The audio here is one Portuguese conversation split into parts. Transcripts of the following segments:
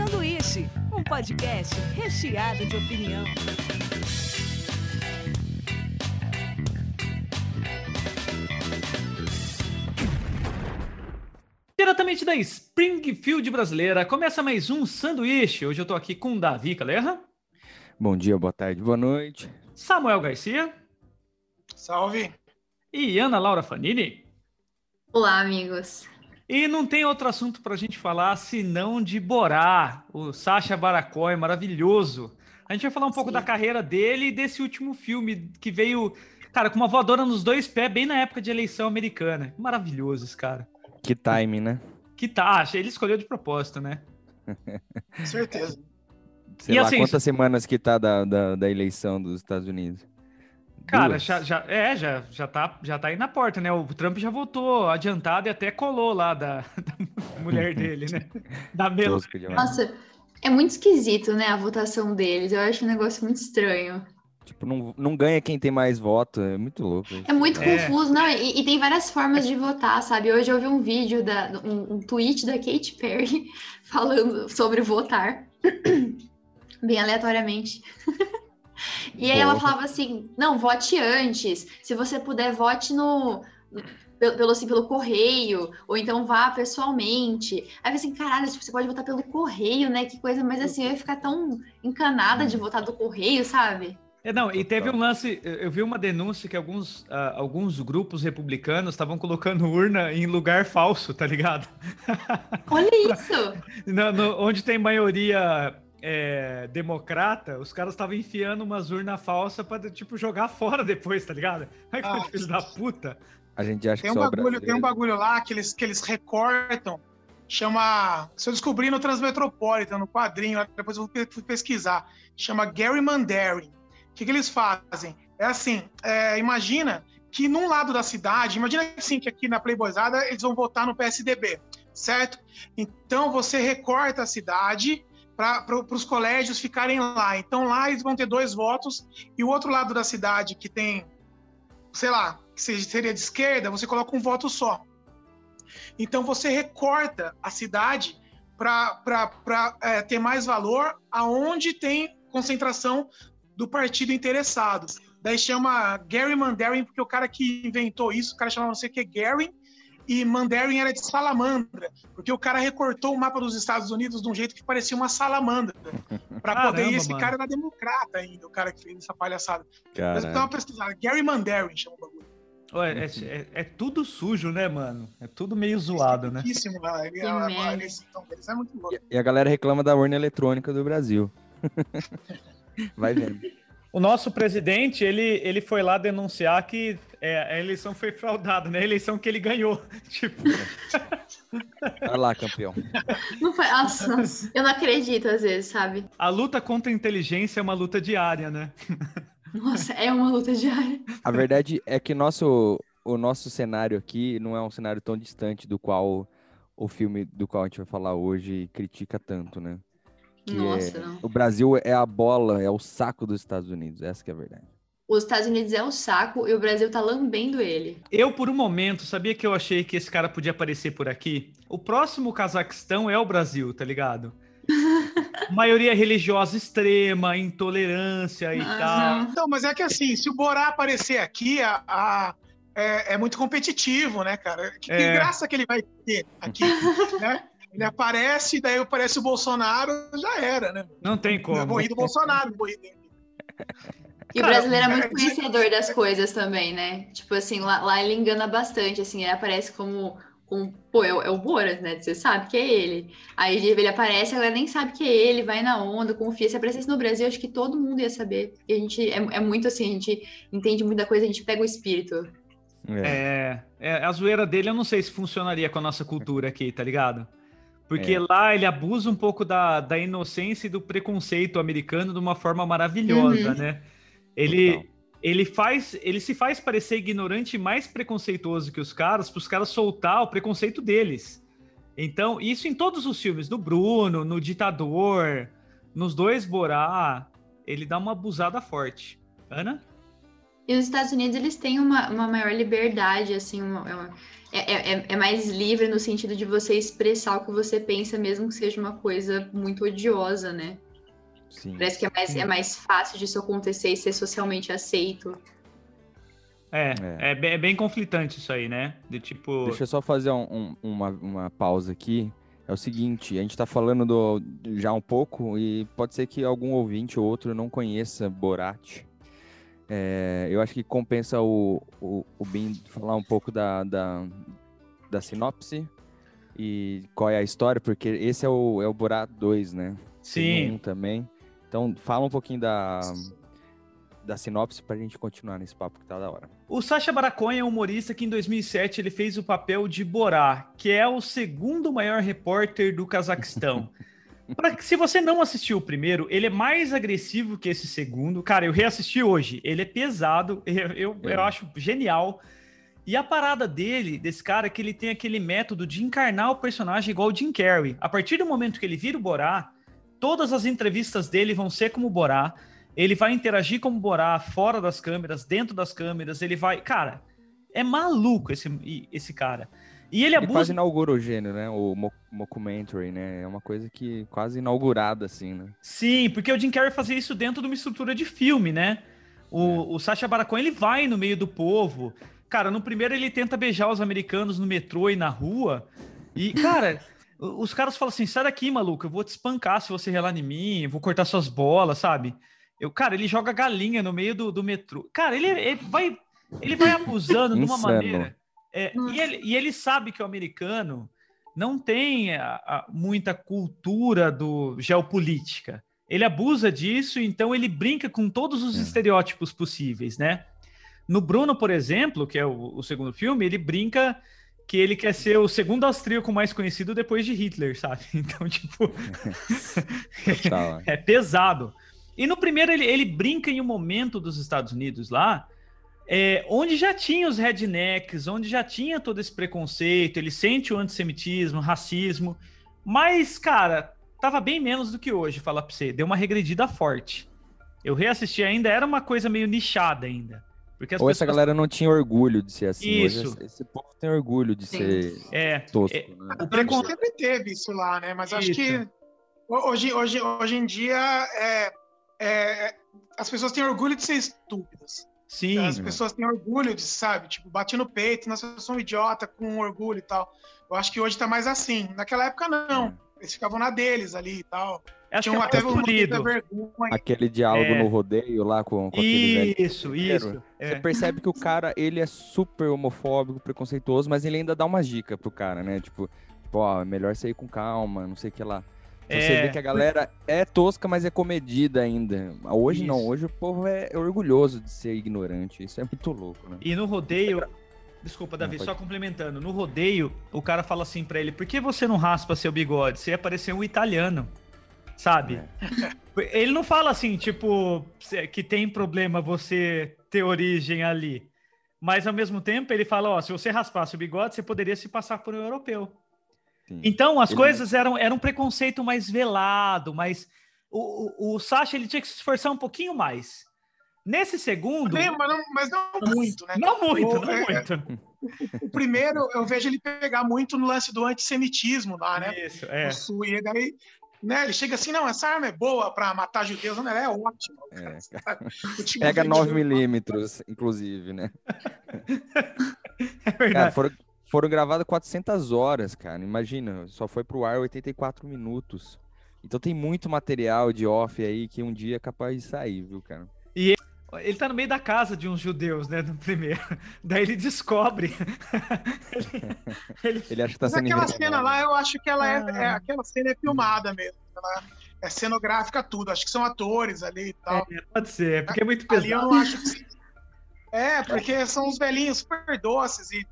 Sanduíche, um podcast recheado de opinião. Diretamente da Springfield brasileira, começa mais um sanduíche. Hoje eu tô aqui com Davi Calerra. Bom dia, boa tarde, boa noite. Samuel Garcia. Salve. E Ana Laura Fanini. Olá, amigos. E não tem outro assunto para a gente falar senão de Borá, o Sacha Baracói, maravilhoso. A gente vai falar um pouco Sim. da carreira dele e desse último filme que veio, cara, com uma voadora nos dois pés, bem na época de eleição americana. Maravilhoso esse cara. Que timing, né? Que tá, ele escolheu de propósito, né? Com certeza. Sei e lá, assim, quantas semanas que tá da, da, da eleição dos Estados Unidos? Cara, já, já, é, já, já, tá, já tá aí na porta, né? O Trump já voltou adiantado e até colou lá da, da mulher dele, né? Da Mel. Nossa, é muito esquisito, né, a votação deles. Eu acho um negócio muito estranho. Tipo, não, não ganha quem tem mais voto, é muito louco. É muito é. confuso, não, e, e, tem várias formas de votar, sabe? Hoje eu vi um vídeo, da, um, um tweet da Katy Perry falando sobre votar, bem aleatoriamente. E aí ela falava assim: não, vote antes. Se você puder, vote no. Pelo, assim, pelo correio, ou então vá pessoalmente. Aí eu assim, caralho, tipo, você pode votar pelo correio, né? Que coisa, mas assim, eu ia ficar tão encanada de votar do correio, sabe? É, não, e teve um lance, eu vi uma denúncia que alguns, uh, alguns grupos republicanos estavam colocando urna em lugar falso, tá ligado? Olha isso! no, no, onde tem maioria é, democrata, os caras estavam enfiando umas urnas falsas pra, tipo, jogar fora depois, tá ligado? Ai, ah, filho da puta. A gente acha tem que um bagulho, Tem um bagulho lá que eles, que eles recortam, chama... Se eu descobri no Transmetropolitan, no quadrinho, depois eu fui pesquisar, chama Gary Mandarin. O que, que eles fazem? É assim, é, imagina que num lado da cidade, imagina assim, que aqui na Playboyzada eles vão votar no PSDB, certo? Então você recorta a cidade para os colégios ficarem lá. Então lá eles vão ter dois votos e o outro lado da cidade que tem, sei lá, que seria de esquerda, você coloca um voto só. Então você recorta a cidade para é, ter mais valor aonde tem concentração do partido interessado. Daí chama Gary Mandarin, porque o cara que inventou isso, o cara chamava não sei o que, Gary, e Mandarin era de salamandra, porque o cara recortou o mapa dos Estados Unidos de um jeito que parecia uma salamandra. Para poder. E esse mano. cara era democrata ainda, o cara que fez essa palhaçada. Mas eu tava pesquisando. Gary Mandarin chama o bagulho. É, é, é, tudo sujo, né, mano? É tudo meio zoado, né? Ele, é, eles, então, eles é muito louco. E a galera reclama da urna eletrônica do Brasil. Vai vendo. O nosso presidente, ele, ele foi lá denunciar que é, a eleição foi fraudada, né? A eleição que ele ganhou. Tipo. Vai lá, campeão. Não foi. Nossa, eu não acredito às vezes, sabe? A luta contra a inteligência é uma luta diária, né? Nossa, é uma luta diária. A verdade é que nosso, o nosso cenário aqui não é um cenário tão distante do qual o filme do qual a gente vai falar hoje critica tanto, né? Que Nossa, é, não. O Brasil é a bola, é o saco dos Estados Unidos. Essa que é a verdade. Os Estados Unidos é o saco e o Brasil tá lambendo ele. Eu, por um momento, sabia que eu achei que esse cara podia aparecer por aqui? O próximo Cazaquistão é o Brasil, tá ligado? Maioria religiosa extrema, intolerância e uhum. tal. Não, mas é que assim, se o Borá aparecer aqui, a, a é, é, muito competitivo, né, cara? Que, é. que graça que ele vai ter aqui, né? Ele aparece, daí aparece o Bolsonaro, já era, né? Não tem como. Morri do Bolsonaro, morri dele. E o brasileiro é muito conhecedor das coisas também, né? Tipo assim, lá, lá ele engana bastante, assim, ele aparece como um, pô, é, o, é o Boras, né? Você sabe que é ele. Aí ele aparece, ela nem sabe que é ele, vai na onda, confia. Se aparecesse no Brasil, acho que todo mundo ia saber. Porque a gente é, é muito assim, a gente entende muita coisa, a gente pega o espírito. É. é, a zoeira dele eu não sei se funcionaria com a nossa cultura aqui, tá ligado? Porque é. lá ele abusa um pouco da, da inocência e do preconceito americano de uma forma maravilhosa, uhum. né? Ele, ele faz, ele se faz parecer ignorante e mais preconceituoso que os caras, para os caras soltar o preconceito deles. Então, isso em todos os filmes, no Bruno, no Ditador, nos dois Borá, ele dá uma abusada forte. Ana? E os Estados Unidos, eles têm uma, uma maior liberdade, assim, uma, uma é, é, é mais livre no sentido de você expressar o que você pensa, mesmo que seja uma coisa muito odiosa, né? Sim. Parece que é mais, é mais fácil disso acontecer e ser socialmente aceito. É, É. é, bem, é bem conflitante isso aí, né? De tipo. Deixa eu só fazer um- um- uma, uma pausa aqui. É o seguinte, a gente tá falando do, já um pouco e pode ser que algum ouvinte ou outro não conheça Borat. É, eu acho que compensa o, o, o Bin falar um pouco da, da, da sinopse e qual é a história, porque esse é o, é o Borat 2, né? Sim. um também. Então fala um pouquinho da, da sinopse pra gente continuar nesse papo que tá da hora. O Sacha Baron é um humorista que em 2007 ele fez o papel de Borá, que é o segundo maior repórter do Cazaquistão. Pra se você não assistiu o primeiro, ele é mais agressivo que esse segundo. Cara, eu reassisti hoje. Ele é pesado, eu, eu, eu É. acho genial. E a parada dele, desse cara, é que ele tem aquele método de encarnar o personagem igual o Jim Carrey. A partir do momento que ele vira o Borá, todas as entrevistas dele vão ser como o Borá. Ele vai interagir como o Borá fora das câmeras, dentro das câmeras. Ele vai. Cara, é maluco esse, esse cara. E ele Ele abusa. quase inaugura o gênero, né? O mo- mockumentary, né? É uma coisa que quase inaugurada, assim, né? Sim, porque o Jim Carrey fazia isso dentro de uma estrutura de filme, né? O, o Sacha Baron Cohen, ele vai no meio do povo. Cara, no primeiro ele tenta beijar os americanos no metrô e na rua. E, cara, os caras falam assim: sai daqui, maluco, eu vou te espancar se você relar em mim, eu vou cortar suas bolas, sabe? Eu, cara, ele joga galinha no meio do, do metrô. Cara, ele, ele vai. Ele vai abusando de uma maneira. É, e, ele, e ele sabe que o americano não tem a- a- muita cultura do geopolítica. Ele abusa disso, então ele brinca com todos os É. estereótipos possíveis, né? No Bruno, por exemplo, que é o, o segundo filme, ele brinca que ele quer ser o segundo austríaco mais conhecido depois de Hitler, sabe? Então, tipo, Total. é pesado. E no primeiro ele, ele brinca em um momento dos Estados Unidos lá, é, onde já tinha os rednecks, onde já tinha todo esse preconceito, ele sente o antissemitismo, racismo, mas, cara, tava bem menos do que hoje, falar pra você. Deu uma regredida forte. Eu reassisti ainda, era uma coisa meio nichada ainda. Porque as Ou essa pessoas- galera não tinha orgulho de ser assim. Hoje Isso. esse- esse povo tem orgulho de Sim. ser É, tosco, é, né? o A gente precon... sempre teve isso lá, né? Mas acho Isso. que ho- hoje, hoje, hoje em dia é, é, as pessoas têm orgulho de ser estúpidas. Sim, As pessoas têm orgulho de, sabe, tipo, bate no peito, nós somos um idiota com orgulho e tal. Eu acho que hoje tá mais assim. Naquela época, não. Eles ficavam na deles ali e tal. acho que Tinham é certa vergonha. Aquele diálogo É. no rodeio lá com, com aquele velho. Isso, isso. Você é. percebe que o cara, ele é super homofóbico, preconceituoso, mas ele ainda dá umas dicas pro cara, né? Tipo, tipo, ó, é melhor você ir com calma, não sei o que lá. Então Você É. vê que a galera é tosca, mas é comedida ainda. Hoje não, Isso. hoje o povo é orgulhoso de ser ignorante. Isso é muito louco, né? E no rodeio. Desculpa, Davi, Não, só pode- complementando. No rodeio, o cara fala assim pra ele: por que você não raspa seu bigode? Você ia parecer um italiano. Sabe? É. Ele não fala assim, tipo, que tem problema você ter origem ali. Mas ao mesmo tempo, ele fala: ó, se você raspasse o bigode, você poderia se passar por um europeu. Sim. Então, as Ele- coisas eram, eram um preconceito mais velado, mas o, o, o Sacha ele tinha que se esforçar um pouquinho mais. Nesse segundo. Sim, mas, não, mas não muito, né? Não muito, O- não é- muito. O primeiro, eu vejo ele pegar muito no lance do antissemitismo lá, né? Isso, é. No sul, e daí, né, ele chega assim, não, essa arma é boa pra matar judeus, não, ela é ótima. É. Tipo Pega de- 9 milímetros, inclusive, né? É Cara, verdade. foram, foram gravadas 400 horas, cara. Imagina, só foi pro ar 84 minutos. Então tem muito material de off aí que um dia é capaz de sair, viu, cara? Ele tá no meio da casa de uns judeus, né? No primeiro. Daí ele descobre. ele, ele- Ele acha que tá Mas sendo aquela envenenado. cena lá, eu acho que ela é, Ah. é- aquela cena é filmada mesmo. Ela é cenográfica tudo. Acho que são atores ali e tal. é, pode ser, porque é muito ali eu pesado. não acho que. É, porque são uns velhinhos super doces e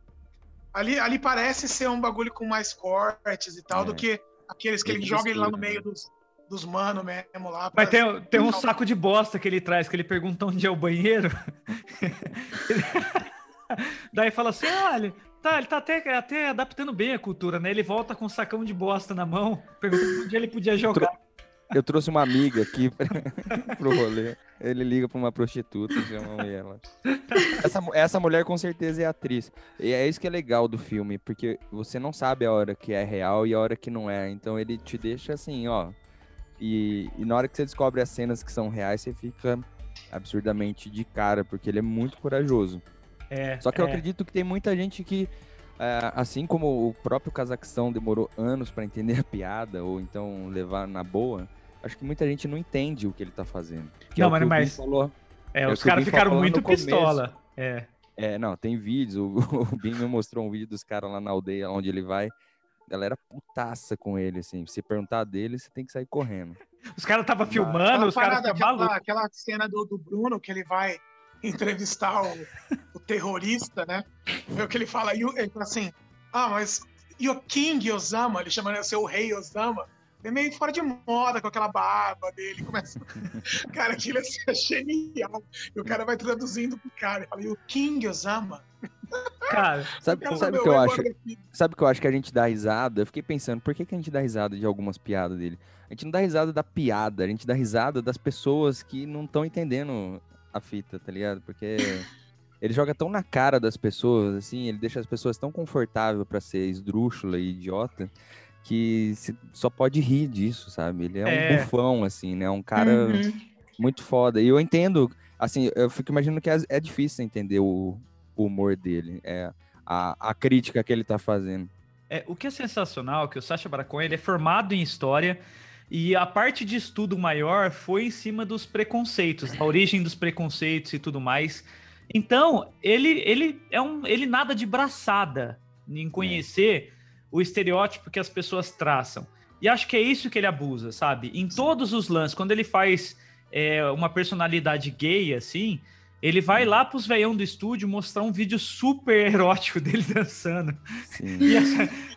ali, ali parece ser um bagulho com mais cortes e tal É. do que aqueles que Bem ele joga ele lá no meio né? dos, dos mano mesmo lá. Mas tem, tem um saco de bosta que ele traz, que ele pergunta onde é o banheiro. Daí fala assim: olha, tá, ele tá até, até adaptando bem a cultura, né? Ele volta com um sacão de bosta na mão, pergunta onde ele podia jogar. Eu trouxe uma amiga aqui pro rolê. Ele liga pra uma prostituta e chama ela. Essa, essa mulher com certeza é atriz. E é isso que é legal do filme, porque você não sabe a hora que é real e a hora que não é. Então ele te deixa assim, ó. E, e na hora que você descobre as cenas que são reais, você fica absurdamente de cara, porque ele é muito corajoso. É, Só que eu é. acredito que tem muita gente que, é, assim como o próprio Cazaquistão demorou anos para entender a piada, ou então levar na boa, acho que muita gente não entende o que ele tá fazendo. Que Não, é mas- mas- falou. É, É os caras ficaram muito começo. pistola. É. É, não, tem vídeos. O, o Bin me mostrou um vídeo dos caras lá na aldeia onde ele vai. A galera putaça com ele, assim. Se perguntar dele, você tem que sair correndo. Os caras estavam filmando, os caras parada, ficam malucos. aquela, aquela cena do, do Bruno que ele vai entrevistar o, o terrorista, né? É o que ele fala, ele fala assim, ah, mas e o King Osama, ele chama de ser o rei Osama, é meio fora de moda com aquela barba dele, começa... cara, aquilo é genial. E o cara vai traduzindo pro cara, ele fala, e o King Osama? Cara, Sabe, Cara, sabe o meu, que eu é acho? guarda-filho. Sabe o que eu acho que a gente dá risada? Eu fiquei pensando, por que, que a gente dá risada de algumas piadas dele? A gente não dá risada da piada, a gente dá risada das pessoas que não estão entendendo a fita, tá ligado? Porque ele joga tão na cara das pessoas, assim, ele deixa as pessoas tão confortáveis pra ser esdrúxula e idiota, que se- só pode rir disso, sabe? Ele é um É. bufão, assim, né? Um cara Uhum. muito foda. E eu entendo, assim, eu fico imaginando que é, é difícil entender o, o humor dele, é a, a crítica que ele tá fazendo. É, o que é sensacional é que o Sacha Baron Cohen ele é formado em história e a parte de estudo maior foi em cima dos preconceitos, da origem dos preconceitos e tudo mais. Então, ele, ele é um ele nada de braçada em conhecer o estereótipo que as pessoas traçam. E acho que é isso que ele abusa, sabe? Em todos os lances, quando ele faz é, uma personalidade gay, assim, ele vai lá pros veião do estúdio mostrar um vídeo super erótico dele dançando. Sim. E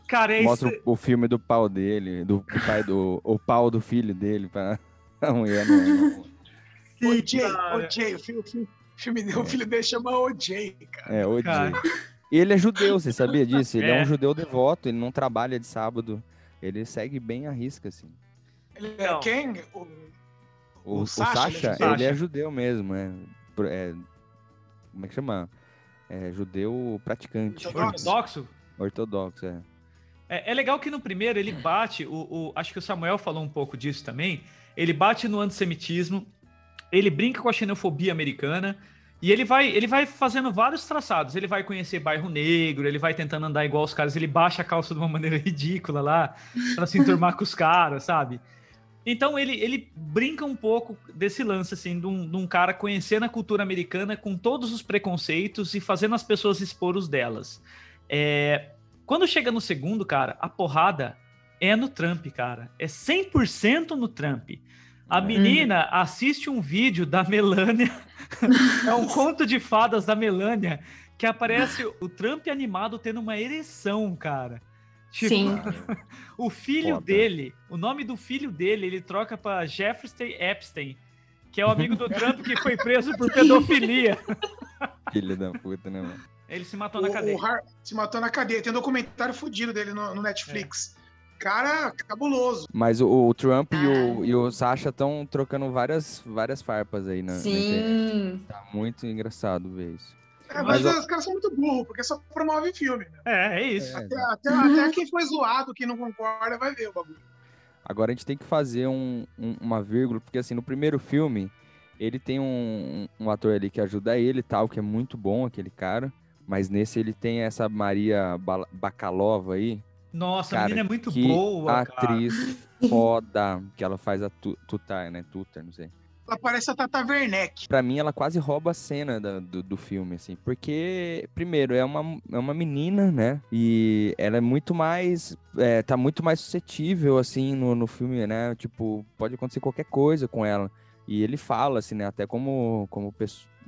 cara, é Mostra isso. o, o filme do pau dele, do, do pai do. O pau do filho dele pra a mulher não. Cara. OJ, o filho, o filho, o filme dele- o filho dele chama OJ, cara. É, o Cara. E ele é judeu, você sabia disso? Ele é. É. um judeu devoto, ele não trabalha de sábado. Ele segue bem a risca, assim. Ele é Não. quem? O, O, O o Sacha, ele é judeu? ele é judeu mesmo, é. É- como é que chama? É judeu praticante. Ortodoxo. Ortodoxo? Ortodoxo, é. É, é legal que no primeiro ele bate, o, o- acho que o Samuel falou um pouco disso também. Ele bate no antissemitismo, ele brinca com a xenofobia americana e ele vai, ele vai fazendo vários traçados. Ele vai conhecer bairro negro, ele vai tentando andar igual os caras, ele baixa a calça de uma maneira ridícula lá para se enturmar com os caras, sabe? Então ele, ele brinca um pouco desse lance, assim, de um, de um cara conhecendo a cultura americana com todos os preconceitos e fazendo as pessoas expor os delas. É, quando chega no segundo, cara, a porrada é no Trump, cara. É 100% no Trump. A É. menina assiste um vídeo da Melania, é um conto de fadas da Melania, que aparece o Trump animado tendo uma ereção, cara. Tipo, Sim. o filho Foda. dele, o nome do filho dele, ele troca pra Jeffrey Epstein, que é o amigo do Trump que foi preso por pedofilia. Filho da puta, né, mano? Ele se matou o, na cadeia. o Har- se matou na cadeia. Tem um documentário fudido dele no, no Netflix. Cara, cabuloso. Mas o, o Trump e, o, Ah. e o Sasha estão trocando várias, várias farpas aí internet. Sim. Tá muito engraçado ver isso. É, mas Mas, os caras são muito burros, porque só promove filme. Né? É, é isso. É, Até, até, até quem foi zoado, quem não concorda, vai ver o bagulho. Agora a gente tem que fazer um- um- uma vírgula, porque assim, no primeiro filme, ele tem um, um ator ali que ajuda ele e tal, que é muito bom, aquele cara. Mas nesse ele tem essa Maria Ba- Bakalova aí, Nossa, a Cara, menina é muito que boa, cara. atriz foda, que ela faz a tu, Tutar, né? Tutar, não sei. Ela parece a Tata Werneck. Pra mim, ela quase rouba a cena da- do, do filme, assim. Porque, primeiro, é uma, é uma menina, né? E ela é muito mais. é, tá muito mais suscetível, assim, no, no filme, né? Tipo, pode acontecer qualquer coisa com ela. E ele fala, assim, né? Até como, como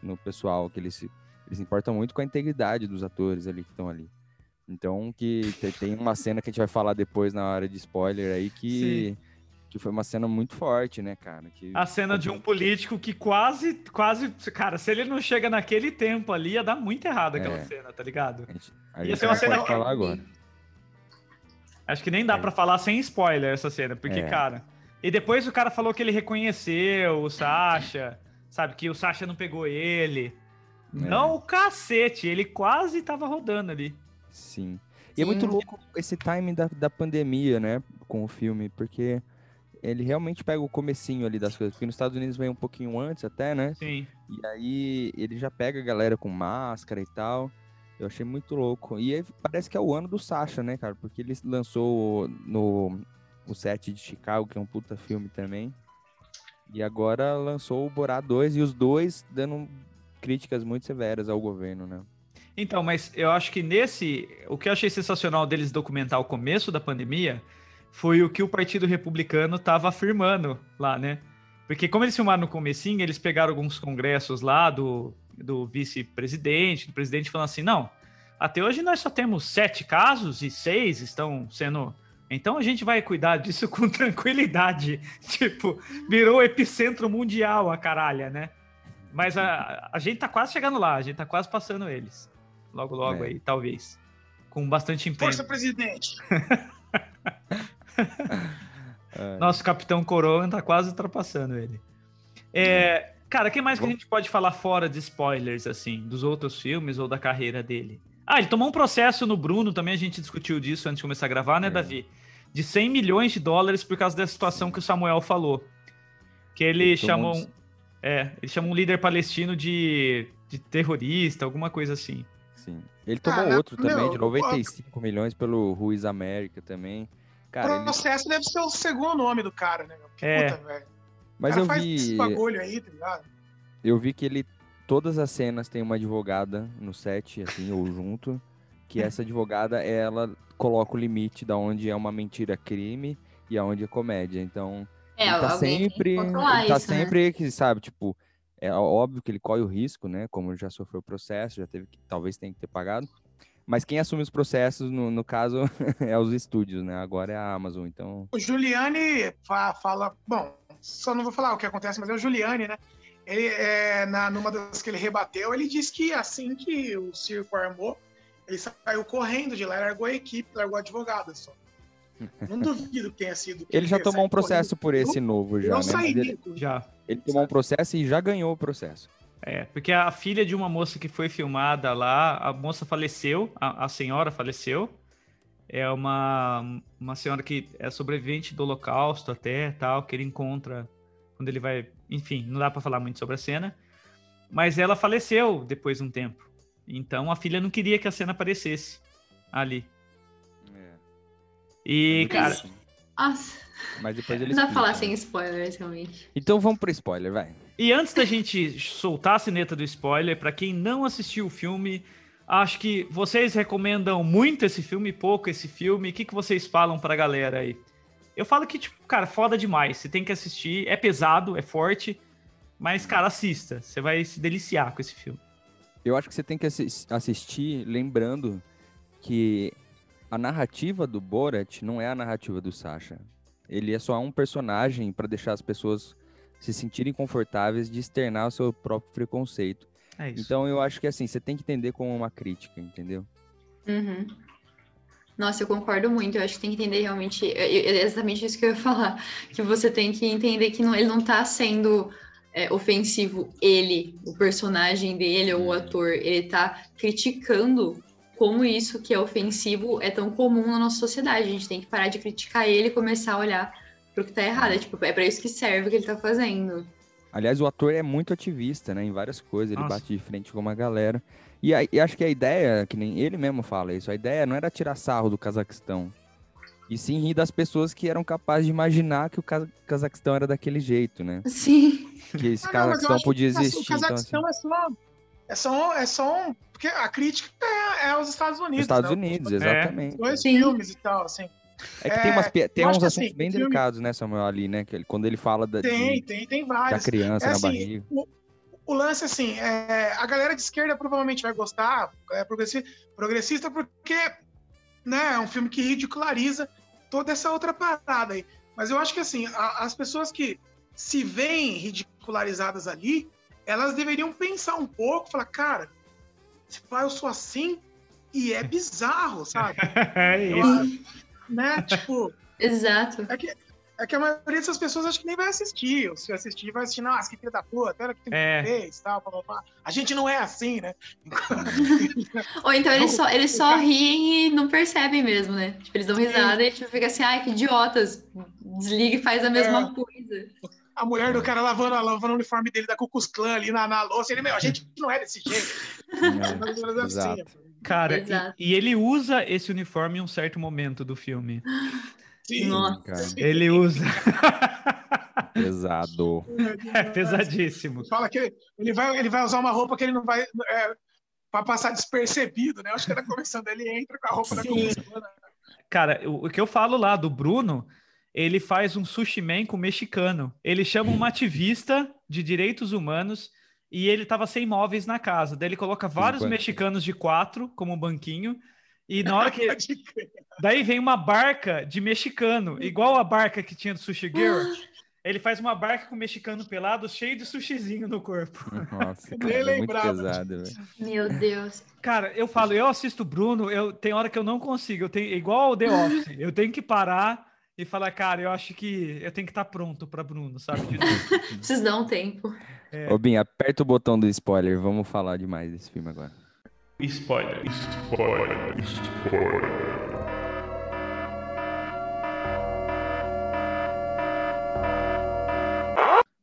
no pessoal, que ele se, ele se importa muito com a integridade dos atores ali que estão ali. Então, que te- tem uma cena que a gente vai falar depois na hora de spoiler aí que. Que foi uma cena muito forte, né, cara? Que A cena de um político que quase, quase. Cara, se ele não chega naquele tempo ali, ia dar muito errado aquela É. cena, tá ligado? A gente, a Ia ser uma cena falar agora. Acho que nem dá É. pra falar sem spoiler essa cena, porque, É. cara, E depois o cara falou que ele reconheceu o Sasha, sabe? Que o Sasha não pegou ele. É. Não o cacete, ele quase tava rodando ali. Sim. E é muito Sim. louco esse timing da, da pandemia, né? Com o filme, porque ele realmente pega o comecinho ali das coisas. Porque nos Estados Unidos vem um pouquinho antes até, né? Sim. E aí ele já pega a galera com máscara e tal. Eu achei muito louco. E aí parece que é o ano do Sasha, né, cara? Porque ele lançou no o set de Chicago, que é um puta filme também. E agora lançou o Borá 2 e os dois dando críticas muito severas ao governo, né? Então, mas eu acho que nesse. O que eu achei sensacional deles documentar o começo da pandemia foi o que o Partido Republicano estava afirmando lá, né? Porque como eles filmaram no comecinho, eles pegaram alguns congressos lá do, do vice-presidente, do presidente, falando assim, não, até hoje nós só temos sete casos e seis estão sendo... Então a gente vai cuidar disso com tranquilidade. Tipo, virou epicentro mundial a caralha, né? Mas a, a gente tá quase chegando lá, a gente tá quase passando eles. Logo, logo É. aí, talvez. Com bastante empenho. Força, presidente. É. Nosso Capitão Coroa tá quase ultrapassando ele. É, cara, o que mais que a gente pode falar fora de spoilers, assim, dos outros filmes ou da carreira dele? Ah, ele tomou um processo no Bruno, também a gente discutiu disso antes de começar a gravar, né, É. Davi? De 100 milhões de dólares por causa da situação que o Samuel falou. Que ele Ele chamou. um- É, ele chama um líder palestino de, de terrorista, alguma coisa assim. Sim. Ele tomou Cara, outro também, meu, de 95 milhões pelo Ruiz América também. Cara, ele- processo deve ser o segundo nome do cara, né? Porque, É. puta, velho. mas o cara eu faz esse vi, bagulho aí, tá ligado? eu vi que ele todas as cenas tem uma advogada no set, assim, ou junto, que essa advogada ela coloca o limite da onde é uma mentira crime e aonde é comédia. Então, É, ele tá alguém tem que sempre, ele tá isso, né? sempre que sabe, tipo, é óbvio que ele corre o risco, né? Como já sofreu o processo, já teve que talvez tenha que ter pagado. Mas quem assume os processos, no, no caso, é os estúdios, né? Agora é a Amazon, então. O Giuliani fa- fala. Bom, só não vou falar o que acontece, mas é o Giuliani, né? Ele, é, na, numa das que ele rebateu, ele disse que assim que o circo armou, ele saiu correndo de lá, largou a equipe, largou a só. Não duvido que tenha sido. que Ele já tomou um processo correndo. por esse novo já, Eu né? saí ele. Já. ele tomou um processo e já ganhou o processo. É, porque a filha de uma moça que foi filmada lá, a moça faleceu, a, a senhora faleceu. É uma, uma senhora que é sobrevivente do holocausto até, tal, que ele encontra quando ele vai... Enfim, não dá pra falar muito sobre a cena. Mas ela faleceu depois de um tempo. Então a filha não queria que a cena aparecesse ali. E, cara, Nossa, Mas depois ele não dá pra falar sem né? spoilers, realmente. Então vamos pro spoiler, vai. E antes da gente soltar a sineta do spoiler, pra quem não assistiu o filme, acho que vocês recomendam muito esse filme, pouco esse filme. O que, que vocês falam pra galera aí? Eu falo que, tipo, cara, foda demais. Você tem que assistir. É pesado, é forte. Mas, cara, assista. Você vai se deliciar com esse filme. Eu acho que você tem que assis- assistir lembrando que a narrativa do Borat não é a narrativa do Sasha. Ele é só um personagem para deixar as pessoas se sentirem confortáveis de externar o seu próprio preconceito. É isso. Então eu acho que assim, você tem que entender como uma crítica, entendeu? Uhum. Nossa, eu concordo muito. Eu acho que tem que entender realmente. é- É exatamente isso que eu ia falar. Que você tem que entender que não- ele não tá sendo é, ofensivo, ele, o personagem dele ou o Hum. ator. Ele tá criticando como isso que é ofensivo é tão comum na nossa sociedade. A gente tem que parar de criticar ele e começar a olhar pro que tá errado. É, tipo, é pra isso que serve o que ele tá fazendo. Aliás, o ator é muito ativista, né? Em várias coisas, ele Nossa. bate de frente com uma galera. E, aí- e acho que a ideia, que nem ele mesmo fala isso, a ideia não era tirar sarro do Cazaquistão. E sim rir das pessoas que eram capazes de imaginar que o Ca- Cazaquistão era daquele jeito, né? Sim. Que esse Ah, não, Cazaquistão acho podia que, assim, existir. O Então, assim, Cazaquistão é só. É só, é só um. Porque a crítica é, é os Estados Unidos. Estados né? Unidos, É. exatamente. Dois Sim. filmes e tal, assim. É que tem, umas, pi- tem uns assuntos assim, bem filme- delicados, né, Samuel, ali, né? Que ele- quando ele fala da, Tem, de- tem, tem da vários. criança É na assim, barriga. o, o lance, assim, é, a galera de esquerda provavelmente vai gostar, é progressi- progressista, porque né, é um filme que ridiculariza toda essa outra parada aí. Mas eu acho que, assim, a- as pessoas que se veem ridicularizadas ali, elas deveriam pensar um pouco, falar, cara, se pá, eu sou assim e é bizarro, sabe? É Eu isso. acho, né? Tipo, Exato. é que, É que a maioria dessas pessoas acho que nem vai assistir. Ou se assistir, vai assistir, nossa, que filha da puta, até que tem É. fez, tal, blá, blá, blá. A gente não é assim, né? Ou então eles só, eles só riem e não percebem mesmo, né? Tipo, eles dão risada e tipo, fica assim, ai, que idiotas. Desliga e faz a mesma É. coisa. A mulher do cara lavando, lavando o uniforme dele da Klux Klan ali na, na louça. Ele, meu, a gente não é desse jeito. É, ou menos assim. exato. Cara, Exato. e, e ele usa esse uniforme em um certo momento do filme. Sim. Nossa. cara. Ele usa. Pesado. é pesadíssimo. Fala que ele, ele vai, ele vai usar uma roupa que ele não vai. É, pra passar despercebido, né? Acho que era começando, ele entra com a roupa da Sim. Klux Klan. né? Cara, o, o que eu falo lá do Bruno, ele faz um sushi man com mexicano. Ele chama um ativista de direitos humanos e ele tava sem móveis na casa. Daí ele coloca vários banco. mexicanos de quatro como um banquinho. E na hora que. Daí vem uma barca de mexicano, igual a barca que tinha do Sushi Girl. Ele faz uma barca com mexicano pelado, cheio de sushizinho no corpo. Nossa, Nem cara, é muito lembrava pesado. Meu Deus. Cara, eu falo, eu assisto o Bruno, eu tem hora que eu não consigo, eu tenho igual ao The Office, eu tenho que parar e falar, cara, eu acho que eu tenho que estar pronto para Bruno, sabe? De novo. Preciso dar um tempo. Ô, Binho, aperta o botão do spoiler. Vamos falar demais desse filme agora. Spoiler. Spoiler. Spoiler.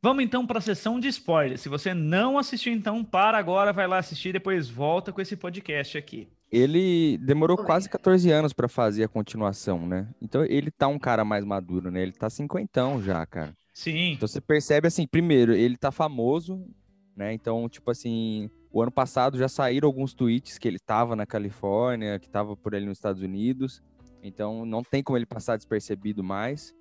Vamos então para a sessão de spoilers. Se você não assistiu, então para agora, vai lá assistir, depois volta com esse podcast aqui. Ele demorou Oi. quase 14 anos pra fazer a continuação, né? Então ele tá um cara mais maduro, né? Ele tá cinquentão já, cara. Sim, Então você percebe assim, primeiro, ele tá famoso, né? Então, tipo assim, o ano passado já saíram alguns tweets que ele tava na Califórnia, que tava por ali nos Estados Unidos. Então não tem como ele passar despercebido mais.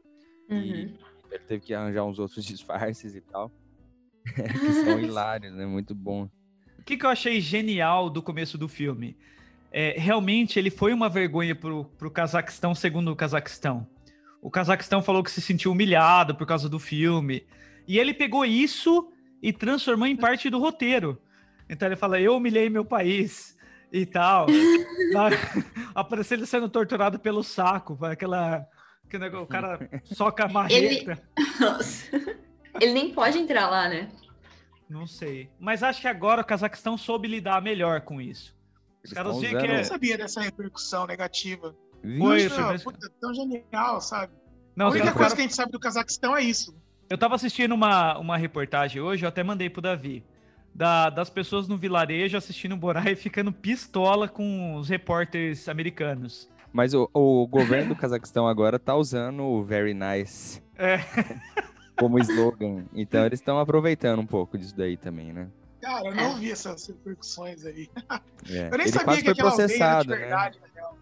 Uhum. E ele teve que arranjar uns outros disfarces e tal. que são hilários, né? Muito bom. O que, que eu achei genial do começo do filme? É, realmente ele foi uma vergonha pro, pro Cazaquistão, segundo o Cazaquistão. O Cazaquistão falou que se sentiu humilhado por causa do filme. E ele pegou isso e transformou em parte do roteiro. Então ele fala: Eu humilhei meu país e tal. Apareceu ele sendo torturado pelo saco, aquela. Que negócio, o cara soca a marreta. Nossa. Ele nem pode entrar lá, né? Não sei. Mas acho que agora o Cazaquistão soube lidar melhor com isso. Os caras que Eu é- não sabia dessa repercussão negativa. Foi, mesmo. puta, tão genial, sabe? Não, a única coisa que a gente sabe do Cazaquistão é isso. Eu tava assistindo uma, uma reportagem hoje, eu até mandei pro Davi. da- das pessoas no vilarejo assistindo o Borá e ficando pistola com os repórteres americanos. Mas o, o governo do Cazaquistão agora tá usando o Very Nice É. como slogan. Então eles estão aproveitando um pouco disso daí também, né? Cara, eu não vi essas repercussões aí. É. Eu nem Ele sabia que foi aldeia era de processado, né? verdade, na real.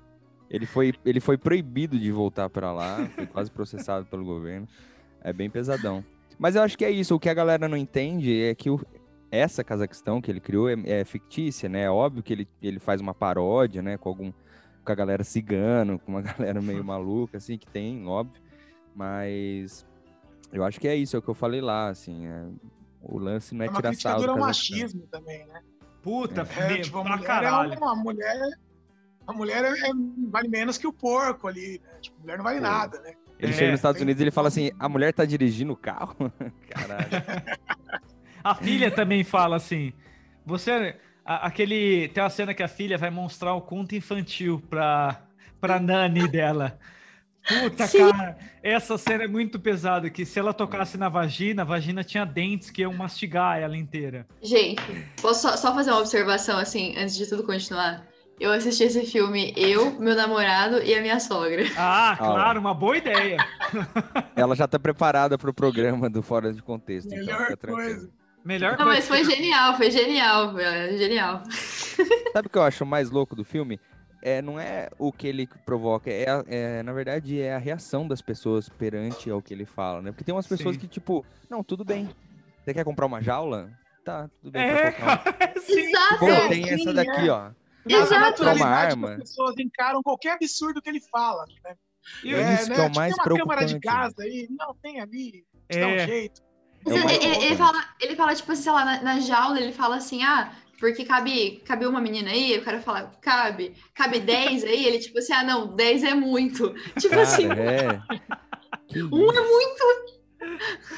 Ele foi, ele foi proibido de voltar pra lá, foi quase processado pelo governo. É bem pesadão. Mas eu acho que é isso. O que a galera não entende é que o- essa Cazaquistão que ele criou é, é fictícia, né? É óbvio que ele, ele faz uma paródia, né? Com algum com a galera cigano, com uma galera meio maluca, assim, que tem, óbvio. Mas eu acho que é isso, é o que eu falei lá, assim. é- o lance não é, É tirar sarro do Cazaquistão. machismo também, né? Puta, É, me- tipo, a pra mulher caralho. é uma mulher. A mulher é- é- vale menos que o porco ali, né? Tipo, a mulher não vale Pô. nada, né? Ele É, chega nos Estados tem- Unidos e ele fala assim: a mulher tá dirigindo o carro? Caralho. A filha também fala assim. Você. A- aquele. Tem uma cena que a filha vai mostrar o conto infantil pra, pra Nani dela. Puta, Sim. cara, essa cena é muito pesada. Que se ela tocasse na vagina, a vagina tinha dentes que iam mastigar ela inteira. Gente, posso só, só fazer uma observação, assim, antes de tudo continuar? Eu assisti esse filme, eu, meu namorado e a minha sogra. Ah, Ah, claro, uma boa ideia. Ela já tá preparada pro programa do Fora de Contexto. Então, Melhor fica tranquilo. Coisa. Melhor Não, mas foi genial, foi genial, velho, genial. Sabe o que eu acho mais louco do filme? É, não é o que ele provoca, é, a- é, na verdade é a reação das pessoas perante ao que ele fala, né? Porque tem umas pessoas Sim. que, tipo, não, tudo bem. Você quer comprar uma jaula? Tá, tudo bem. É. Exato! Pô, tem sim, essa daqui, é. ó. Exato. A naturalidade Uma que arma. as pessoas encaram qualquer absurdo que ele fala. Né? E- É isso que é o mais tipo, tem uma câmara de preocupante. gás aí, não, tem ali, te dá um É. jeito. É Ele, ele- fala, ele fala, tipo, sei lá, na, na jaula, ele fala assim, ah, porque cabe, cabe uma menina aí, o cara fala, cabe, cabe 10 aí, ele tipo assim, ah, não, 10 é muito. Tipo assim, Cara, é. Que Um é muito.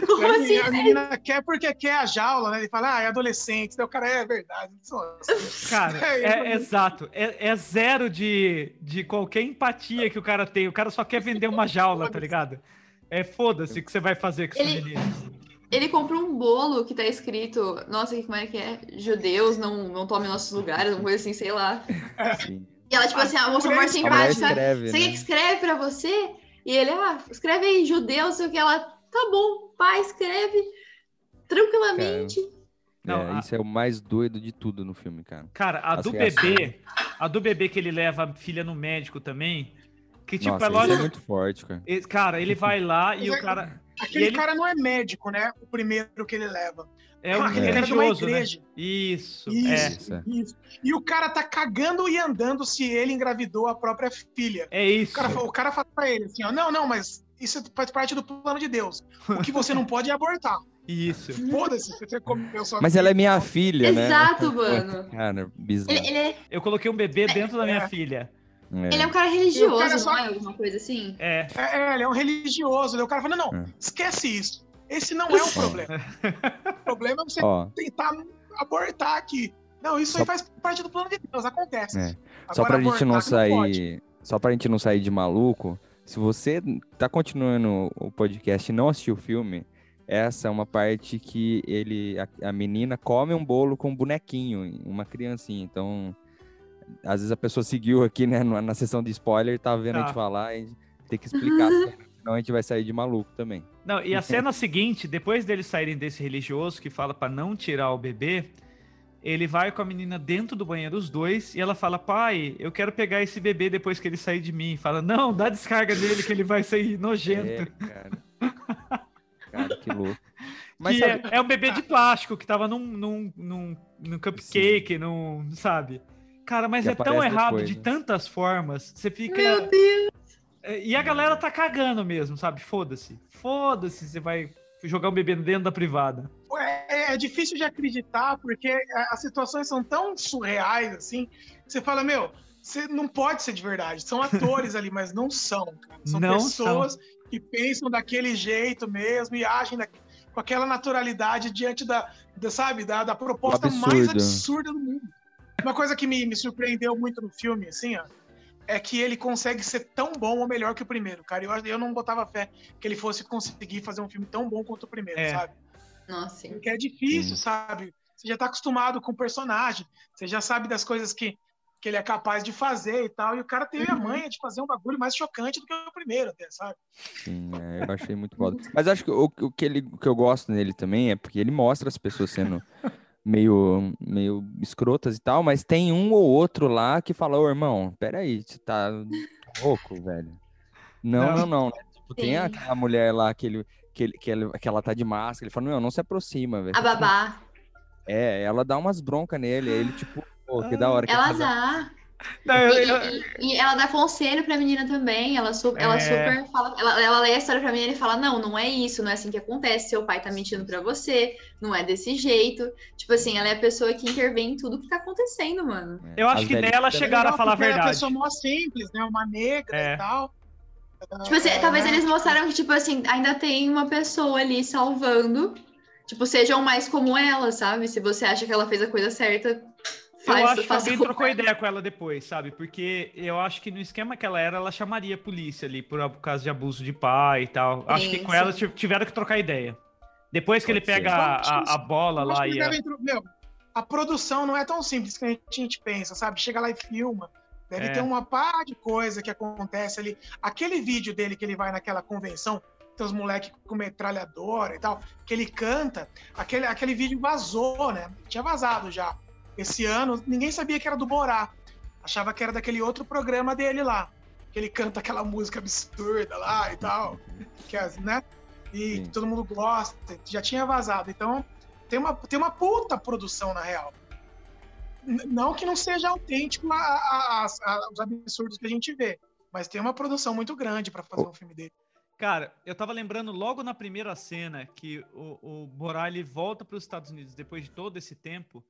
Como a, assim? a menina quer porque quer a jaula, né? Ele fala, ah, é adolescente. Daí o cara é verdade. Cara, É, é, exato. É, é zero de, de qualquer empatia que o cara tem. O cara só quer vender uma jaula, tá ligado? É foda-se o que você vai fazer com esse Ele- menino. Ele comprou um bolo que tá escrito. Nossa, como é que é? Judeus não, não tomem nossos lugares, uma coisa assim, sei lá. Sim. E ela, tipo assim, a moça mais simpática. escreve, Você quer que né? escreve pra você? E ele, ah, escreve aí, judeu, sei o que. Ela, tá bom, pai, escreve tranquilamente. Não, É, a- Isso é o mais doido de tudo no filme, cara. Cara, a As do reações. bebê, a do bebê que ele leva a filha no médico também, que tipo, Nossa, é é lógico, muito forte, cara. esse- cara, ele vai lá e o é- cara Aquele ele- cara não é médico, né? O primeiro que ele leva. é um Aquele É. cara de uma religioso, né? igreja. Isso, Isso, é. Isso, é. isso. E o cara tá cagando e andando se ele engravidou a própria filha. É O isso. cara, o cara fala pra ele assim, ó, não, não, mas isso faz parte do plano de Deus. O que você não pode é abortar. Isso. Foda-se, você comeu sua Mas ela é minha filha, né? Exato, mano. Cara, bizarro. Ele, ele é, Eu coloquei um bebê dentro da minha filha. É. ele é um cara religioso, O cara só- não é alguma coisa assim? É. É, é, ele é um religioso. Daí o cara fala, não, É. não, esquece isso. Esse não é um problema. O problema é você Ó, tentar abortar aqui. Não, isso Só- aí faz parte do plano de Deus, acontece. É. Agora, só pra gente abortar não sair. Só pra gente não sair de maluco, se você tá continuando o podcast e não assistiu o filme, essa é uma parte que ele. A, a menina come um bolo com um bonequinho, uma criancinha. Então, às vezes a pessoa seguiu aqui, né, na, na sessão de spoiler, tá vendo a Tá. gente falar e tem que explicar, senão a gente vai sair de maluco também. Não, e a cena seguinte, depois deles saírem desse religioso que fala pra não tirar o bebê, ele vai com a menina dentro do banheiro, os dois, e ela fala: Pai, eu quero pegar esse bebê depois que ele sair de mim. Fala: Não, dá descarga nele que ele vai sair É, nojento. cara. Cara, que louco. Mas sabe, é, é um bebê de plástico que tava num, num, num, num cupcake, num. Sabe? Cara, mas é tão errado depois, de né? tantas formas. Você fica. Meu Deus. É, E a galera tá cagando mesmo, sabe? Foda-se. Foda-se, você vai jogar um bebê dentro da privada. É, é difícil de acreditar, porque a- as situações são tão surreais, assim, que você fala, meu, você não pode ser de verdade. São atores ali, mas não são, cara. São Não pessoas que pensam daquele jeito mesmo e agem da- com aquela naturalidade diante da, da, sabe, da, da proposta mais absurda do mundo. Uma coisa que me, me surpreendeu muito no filme, assim, ó, é que ele consegue ser tão bom ou melhor que o primeiro, cara. Eu, eu não botava fé que ele fosse conseguir fazer um filme tão bom quanto o primeiro, É. sabe? Nossa, sim. Porque é difícil, Sim. sabe? Você já tá acostumado com o personagem, você já sabe das coisas que, que ele é capaz de fazer e tal, e o cara teve a Uhum. manha de fazer um bagulho mais chocante do que o primeiro, até, sabe? Sim, é, eu achei muito foda. Mas acho que o, o que, ele, o que eu gosto nele também é porque ele mostra as pessoas sendo meio, meio escrotas e tal, mas tem um ou outro lá que fala, ô irmão, peraí, você tá louco, velho. Não, Não. não, não. né? Tipo, tem aquela mulher lá que, ele, que, ele, que, ele, que ela tá de máscara, ele fala, não, não se aproxima, velho. A babá. É, ela dá umas broncas nele, aí ele tipo, pô, que da hora. que Ela casal- dá. Não, eu- E, eu- e- e ela dá conselho pra menina também. Ela, su ela É. super fala. Ela, ela lê a história pra menina e fala: Não, não é isso, não é assim que acontece. Seu pai tá mentindo pra você, não é desse jeito. Tipo assim, ela é a pessoa que intervém em tudo que tá acontecendo, mano. é, eu acho as que nela chegaram a falar a porque É uma verdade. pessoa mó simples, né? Uma negra É. e tal. Tipo assim, É, talvez né? eles mostraram que, tipo assim, ainda tem uma pessoa ali salvando. Tipo, sejam mais como ela, sabe? Se você acha que ela fez a coisa certa, Eu faz, acho que alguém trocou ideia com ela depois, sabe? Porque eu acho que no esquema que ela era, ela chamaria a polícia ali por causa de abuso de pai e tal. acho que Sim, com ela sim. ti- tiveram que trocar ideia. Depois que ele Pode ser. pega a, a- bola Eu lá e. a- meu, a produção não é tão simples que a gente, a gente pensa, sabe? Chega lá e filma. Deve É. ter uma par de coisa que acontece ali. Aquele vídeo dele que ele vai naquela convenção, tem os moleques com metralhadora e tal, que ele canta, aquele, aquele vídeo vazou, né? Tinha vazado já. Esse ano, ninguém sabia que era do Borá. Achava que era daquele outro programa dele lá. Que ele canta aquela música absurda lá e tal. Que é, né? E Sim. que todo mundo gosta. Já tinha vazado. Então, tem uma, tem uma puta produção, na real. Não que não seja autêntico a- a- a- os absurdos que a gente vê, mas tem uma produção muito grande pra fazer um filme dele. Cara, eu tava lembrando logo na primeira cena que o, o Borá ele volta para os Estados Unidos depois de todo esse tempo.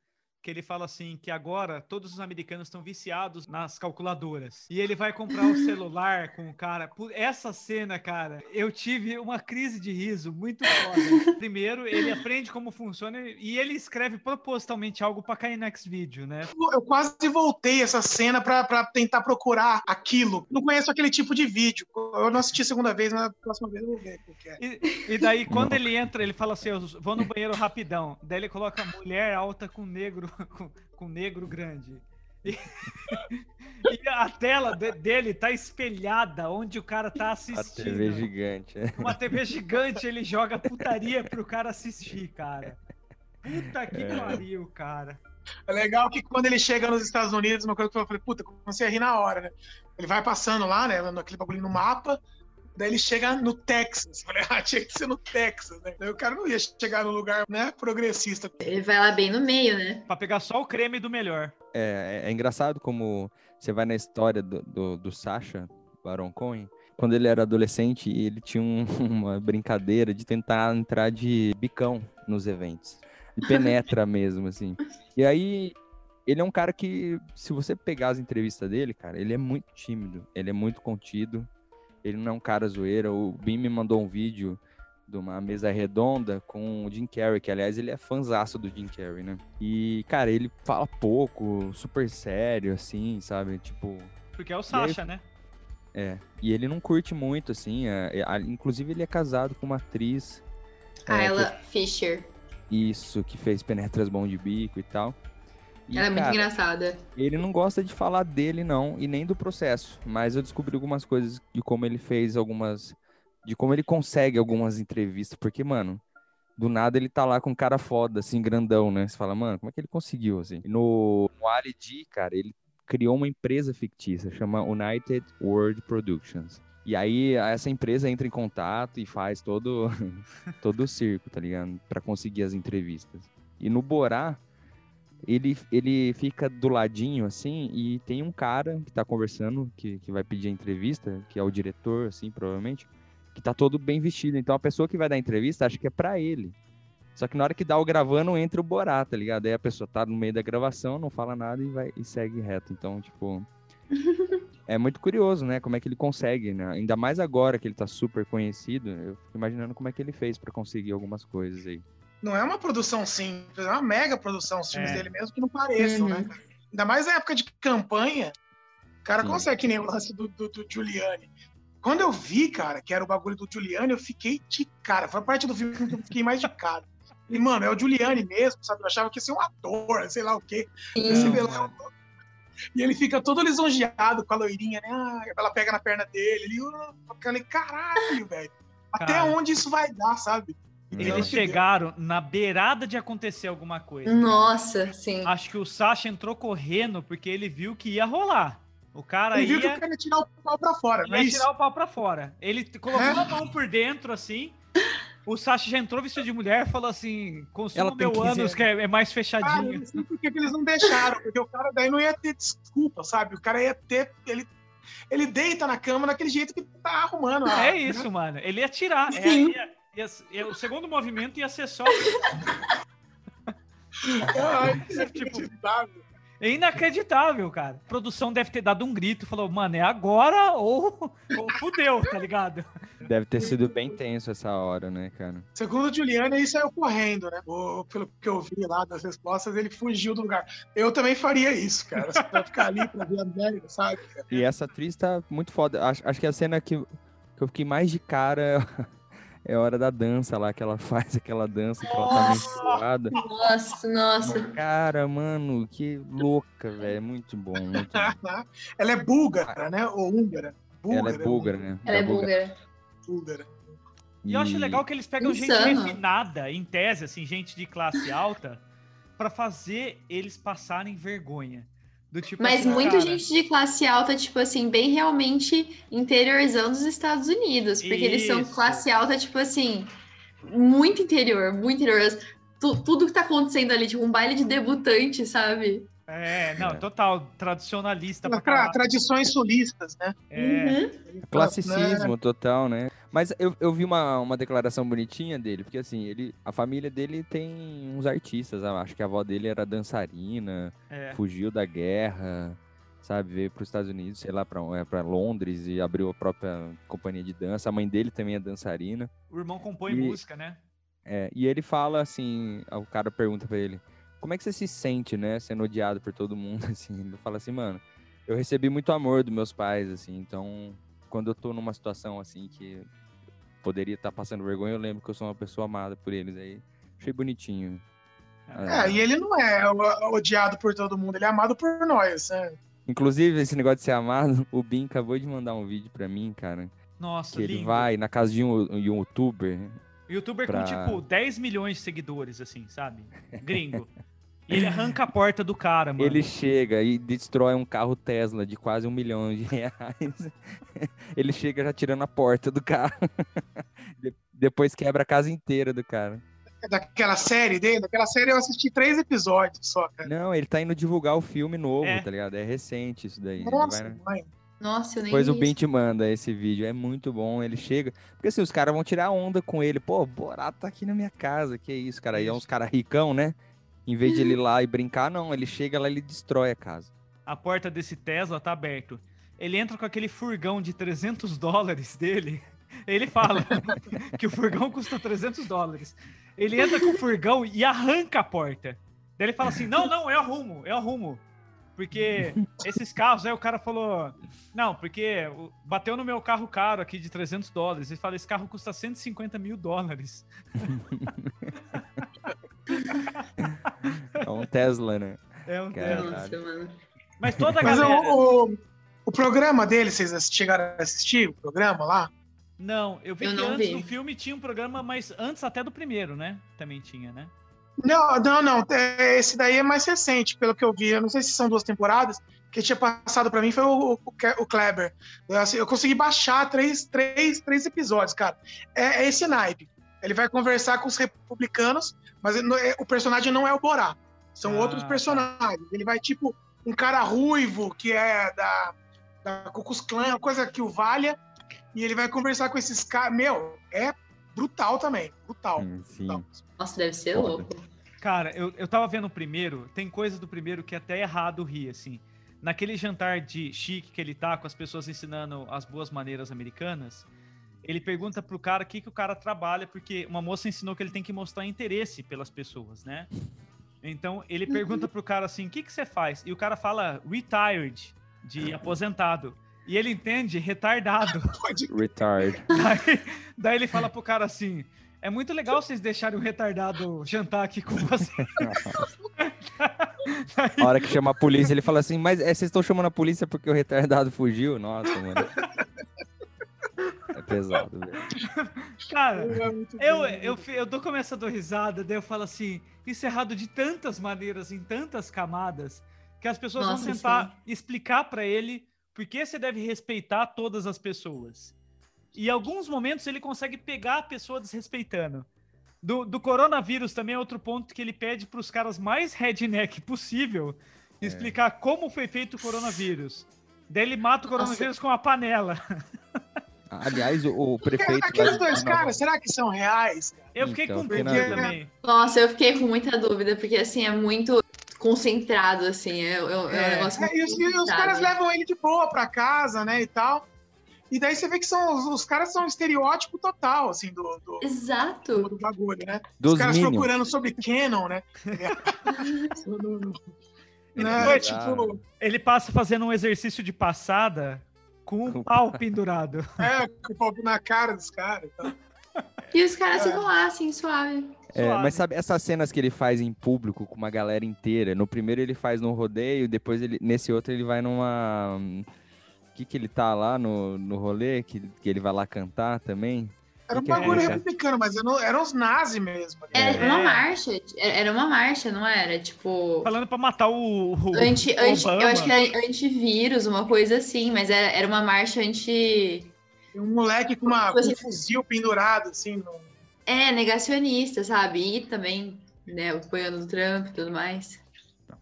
Que ele fala assim que agora todos os americanos estão viciados nas calculadoras. E ele vai comprar o celular com o cara. Por essa cena, cara, eu tive uma crise de riso muito foda. Primeiro, ele aprende como funciona e ele escreve propositalmente algo pra cair no X-Video, né? Eu quase voltei essa cena pra, pra tentar procurar aquilo. Não conheço aquele tipo de vídeo. Eu não assisti a segunda vez, mas na próxima vez eu vou ver o que é. E, e daí, quando ele entra, ele fala assim: Eu vou no banheiro rapidão. Daí ele coloca mulher alta com negro, com, com negro grande. E, e a tela de- dele tá espelhada onde o cara tá assistindo. TV gigante. é. Uma TV gigante, ele joga putaria pro cara assistir, cara. Puta que pariu, cara. É legal que quando ele chega nos Estados Unidos, uma coisa que eu falei, puta, comecei a rir na hora, né? Ele vai passando lá, né, naquele bagulho no mapa, daí ele chega no Texas. Eu Falei, ah, tinha que ser no Texas, né? Daí o cara não ia chegar no lugar, né, progressista. Ele vai lá bem no meio, né? Pra pegar só o creme do melhor. É, é- é engraçado como você vai na história do, do, do Sacha Baron Cohen. Quando ele era adolescente, ele tinha um- uma brincadeira de tentar entrar de bicão nos eventos. E penetra mesmo, assim. E aí, ele é um cara que, se você pegar as entrevistas dele, cara, ele é muito tímido, ele é muito contido, ele não é um cara zoeira. O Bim me mandou um vídeo de uma mesa redonda com o Jim Carrey, que aliás ele é fanzaço do Jim Carrey, né? E, cara, ele fala pouco, super sério, assim, sabe? Tipo, Porque é o Sasha, né? é. E ele não curte muito, assim. é- é- a- inclusive, ele é casado com uma atriz. é, Ayla que- Fisher. isso, que fez Penetras Bom de Bico e tal. E, Ela é muito cara, engraçada. Ele não gosta de falar dele, não, e nem do processo. Mas eu descobri algumas coisas de como ele fez algumas. De como ele consegue algumas entrevistas. Porque, mano, do nada ele tá lá com um cara foda, assim, grandão, né? Você fala, mano, como é que ele conseguiu, assim? No, no Ali G, cara, ele criou uma empresa fictícia, chama United World Productions. E aí essa empresa entra em contato e faz todo, todo o circo, tá ligado? Pra conseguir as entrevistas. E no Borá, ele, ele fica do ladinho, assim, e tem um cara que tá conversando, que, que vai pedir a entrevista, que é o diretor, assim, provavelmente, que tá todo bem vestido. Então a pessoa que vai dar a entrevista acha que é pra ele. Só que na hora que dá o gravando, entra o Borá, tá ligado? Aí a pessoa tá no meio da gravação, não fala nada e, vai, e segue reto. Então, tipo. é muito curioso, né? Como é que ele consegue, né? Ainda mais agora que ele tá super conhecido. Eu fico imaginando como é que ele fez pra conseguir algumas coisas aí. Não é uma produção simples, é uma mega produção os filmes É. dele mesmo que não pareçam, Uhum. né? Ainda mais na época de campanha, o cara Sim. consegue que nem o lance do, do, do Giuliani. Quando eu vi, cara, que era o bagulho do Giuliani, eu fiquei de cara. Foi a parte do filme que eu fiquei mais de cara. E, mano, é o Giuliani mesmo, sabe? Eu achava que ia ser um ator, sei lá o quê. Sim. lá, E ele fica todo lisonjeado com a loirinha, né? Ah, ela pega na perna dele. Ele, uh, aquele caralho, velho. Até Cara. onde isso vai dar, sabe? É. Eles chegaram na beirada de acontecer alguma coisa. Nossa, sim. Acho que o Sasha entrou correndo porque ele viu que ia rolar. O cara Ele viu que ia, o cara ia tirar o pau pra fora, é ia isso? tirar o pau pra fora. Ele colocou É. a mão por dentro, assim. O Sasha já entrou vestido de mulher e falou assim: consuma meu 15 ânus, que é, é mais Ah, eu fechadinho. não sei por que que eles não deixaram, porque o cara daí não ia ter desculpa, sabe? O cara ia ter. Ele, ele deita na cama daquele jeito que tá arrumando. a- é isso, mano. Ele ia tirar. É, ia- ia- o segundo movimento ia ser só. Ai, Tipo, inacreditável. É inacreditável, cara. A produção deve ter dado um grito, falou, mano, é agora ou, ou fudeu, tá ligado? Deve ter sido bem tenso essa hora, né, cara? Segundo o Giuliani, ele saiu correndo, né? O- pelo que eu vi lá das respostas, ele fugiu do lugar. Eu também faria isso, cara. Você vai ficar ali pra ver a merda, sabe? E essa atriz tá muito foda. Acho, acho que a cena que, que eu fiquei mais de cara é a hora da dança lá, que ela faz aquela dança que ela tá meio suada. Nossa, nossa. Cara, mano, que louca, velho. É muito bom. Muito bom. Ela é búlgara, né? Ou húngara. Ela é búlgara, né? Ela é búlgara. Búlgara. E eu acho legal que eles pegam gente Insano. refinada, em tese, assim, gente de classe alta, pra fazer eles passarem vergonha. Tipo Mas assim, muita cara, gente de classe alta, tipo assim, bem realmente interiorzão dos Estados Unidos. Porque eles são Isso. classe alta, tipo assim, muito interior, muito interior. Tu- tudo que tá acontecendo ali, tipo um baile de debutante, sabe? É, não, total, tradicionalista pra Tra- caralho. tradições sulistas, né? É, Uhum. Classicismo total, né? Mas eu, eu vi uma, uma declaração bonitinha dele, porque assim, ele, a família dele tem uns artistas, acho que a avó dele era dançarina, é. fugiu da guerra, sabe, veio para os Estados Unidos, sei lá, para é, pra Londres e abriu a própria companhia de dança. A mãe dele também é dançarina. O irmão compõe E- música, né? É, e ele fala assim, o cara pergunta pra ele, como é que você se sente, né, sendo odiado por todo mundo, assim, ele fala assim, mano, eu recebi muito amor dos meus pais, assim, então, quando eu tô numa situação, assim, que poderia estar passando vergonha, eu lembro que eu sou uma pessoa amada por eles, aí, achei bonitinho. Ah, É, e ele não é odiado por todo mundo, ele é amado por nós, né? Inclusive, esse negócio de ser amado, o Bin acabou de mandar um vídeo pra mim, cara, Nossa, que ele lindo. vai na casa de um, de um youtuber, Youtuber pra- com, tipo, 10 milhões de seguidores, assim, sabe? Gringo. E ele arranca a porta do cara, mano. Ele chega e destrói um carro Tesla de quase um milhão de reais. Ele chega já tirando a porta do carro. De- Depois quebra a casa inteira do cara. É Daquela série dele, daquela série eu assisti três episódios só, cara. Não, ele tá indo divulgar o filme novo, É. tá ligado? É recente isso daí. Ele Nossa, vai, mãe. Nossa, eu nem Depois o isso. te manda esse vídeo, é muito bom. Ele chega. Porque assim, os caras vão tirar onda com ele. Pô, Borato tá aqui na minha casa. Que isso, cara? E é uns caras ricão, né? Em vez de ele ir lá e brincar, não. Ele chega lá e ele destrói a casa. A porta desse Tesla tá aberto. Ele entra com aquele furgão de 300 dólares dele. Ele fala que o furgão custa 300 dólares. Ele entra com o furgão e arranca a porta. Daí ele fala assim: Não, não, eu arrumo, eu arrumo. Porque esses carros, aí o cara falou: Não, porque bateu no meu carro caro aqui de 300 dólares. Ele fala: Esse carro custa 150 mil dólares. É um Tesla, né? É um Cara. Tesla. Mano. Mas toda a Mas galera. o, o, o programa dele, vocês chegaram a assistir o programa lá? Não, eu vi Eu que antes vi. do filme tinha um programa, mas antes até do primeiro, né? Também tinha, né? Não, não, não. é, Esse daí é mais recente, pelo que eu vi. Eu não sei se são duas temporadas. Quem tinha passado pra mim foi o, o, o Kleber. Eu, assim, eu consegui baixar três, três, três episódios, cara. É, é esse naipe. Ele vai conversar com os republicanos, mas ele é- o personagem não é o Borá. São Ah, outros tá. personagens. Ele vai, tipo, um cara ruivo, que é da, da Ku Klux Klan, coisa que o valha. E ele vai conversar com esses caras. Meu, é brutal também. Brutal. Hum, Sim. brutal. Nossa, deve ser Foda. louco. Cara, eu, eu tava vendo o primeiro, tem coisa do primeiro que é até errado rir, assim. Naquele jantar de chique que ele tá, com as pessoas ensinando as boas maneiras americanas, ele pergunta pro cara o que, que o cara trabalha, porque uma moça ensinou que ele tem que mostrar interesse pelas pessoas, né? Então ele pergunta pro cara assim: o que, que você faz? E o cara fala retired, de aposentado. E ele entende retardado. Pode Retard. Daí, daí ele fala pro cara assim: é muito legal vocês deixarem o retardado jantar aqui com você. A hora que chama a polícia, ele fala assim, mas é, vocês estão chamando a polícia porque o retardado fugiu? Nossa, mano. É pesado, velho. Cara, É eu, eu, eu dou começo a dar risada, daí eu falo assim: isso é errado de tantas maneiras, em tantas camadas, que as pessoas Nossa, vão tentar explicar pra ele por que você deve respeitar todas as pessoas. E em alguns momentos ele consegue pegar a pessoa desrespeitando. Do, do coronavírus também é outro ponto que ele pede pros caras mais redneck possível explicar como foi feito o coronavírus. Daí ele mata o Nossa. coronavírus com uma panela. Aliás, o, o prefeito... Aqueles dois Nova- caras, será que são reais? Eu fiquei Então, com dúvida dúvida. também. Nossa, eu fiquei com muita dúvida, porque assim, é muito concentrado, assim. É, é- é um É. negócio É, e os, e os caras levam ele de boa pra casa, né, e tal. E daí você vê que são, os, os caras são um estereótipo total, assim, do, do, Exato. do bagulho, né? Dos os caras Minions. procurando sobre Canon, né? né? foi, Tipo, Ele passa fazendo um exercício de passada com um Com- pau pendurado. é, com o pau na cara dos caras e tal. E os caras É. ficam lá, assim, suave. É, Suave. mas sabe essas cenas que ele faz em público com uma galera inteira? No primeiro ele faz no rodeio, depois ele, nesse outro ele vai numa. O que que ele tá lá no, no rolê? Que, que ele vai lá cantar também? Era um é, bagulho cara? republicano, mas eram, eram os nazis mesmo. né? Era É. uma marcha. Era uma marcha, não era? Tipo. Falando pra matar o, o Anti, anti, eu Obama. acho que era antivírus, uma coisa assim, mas era, era uma marcha anti. Um moleque com, uma, com um fuzil pendurado, assim, no, É, negacionista, sabe? E também, né, apoiando o Trump e tudo mais.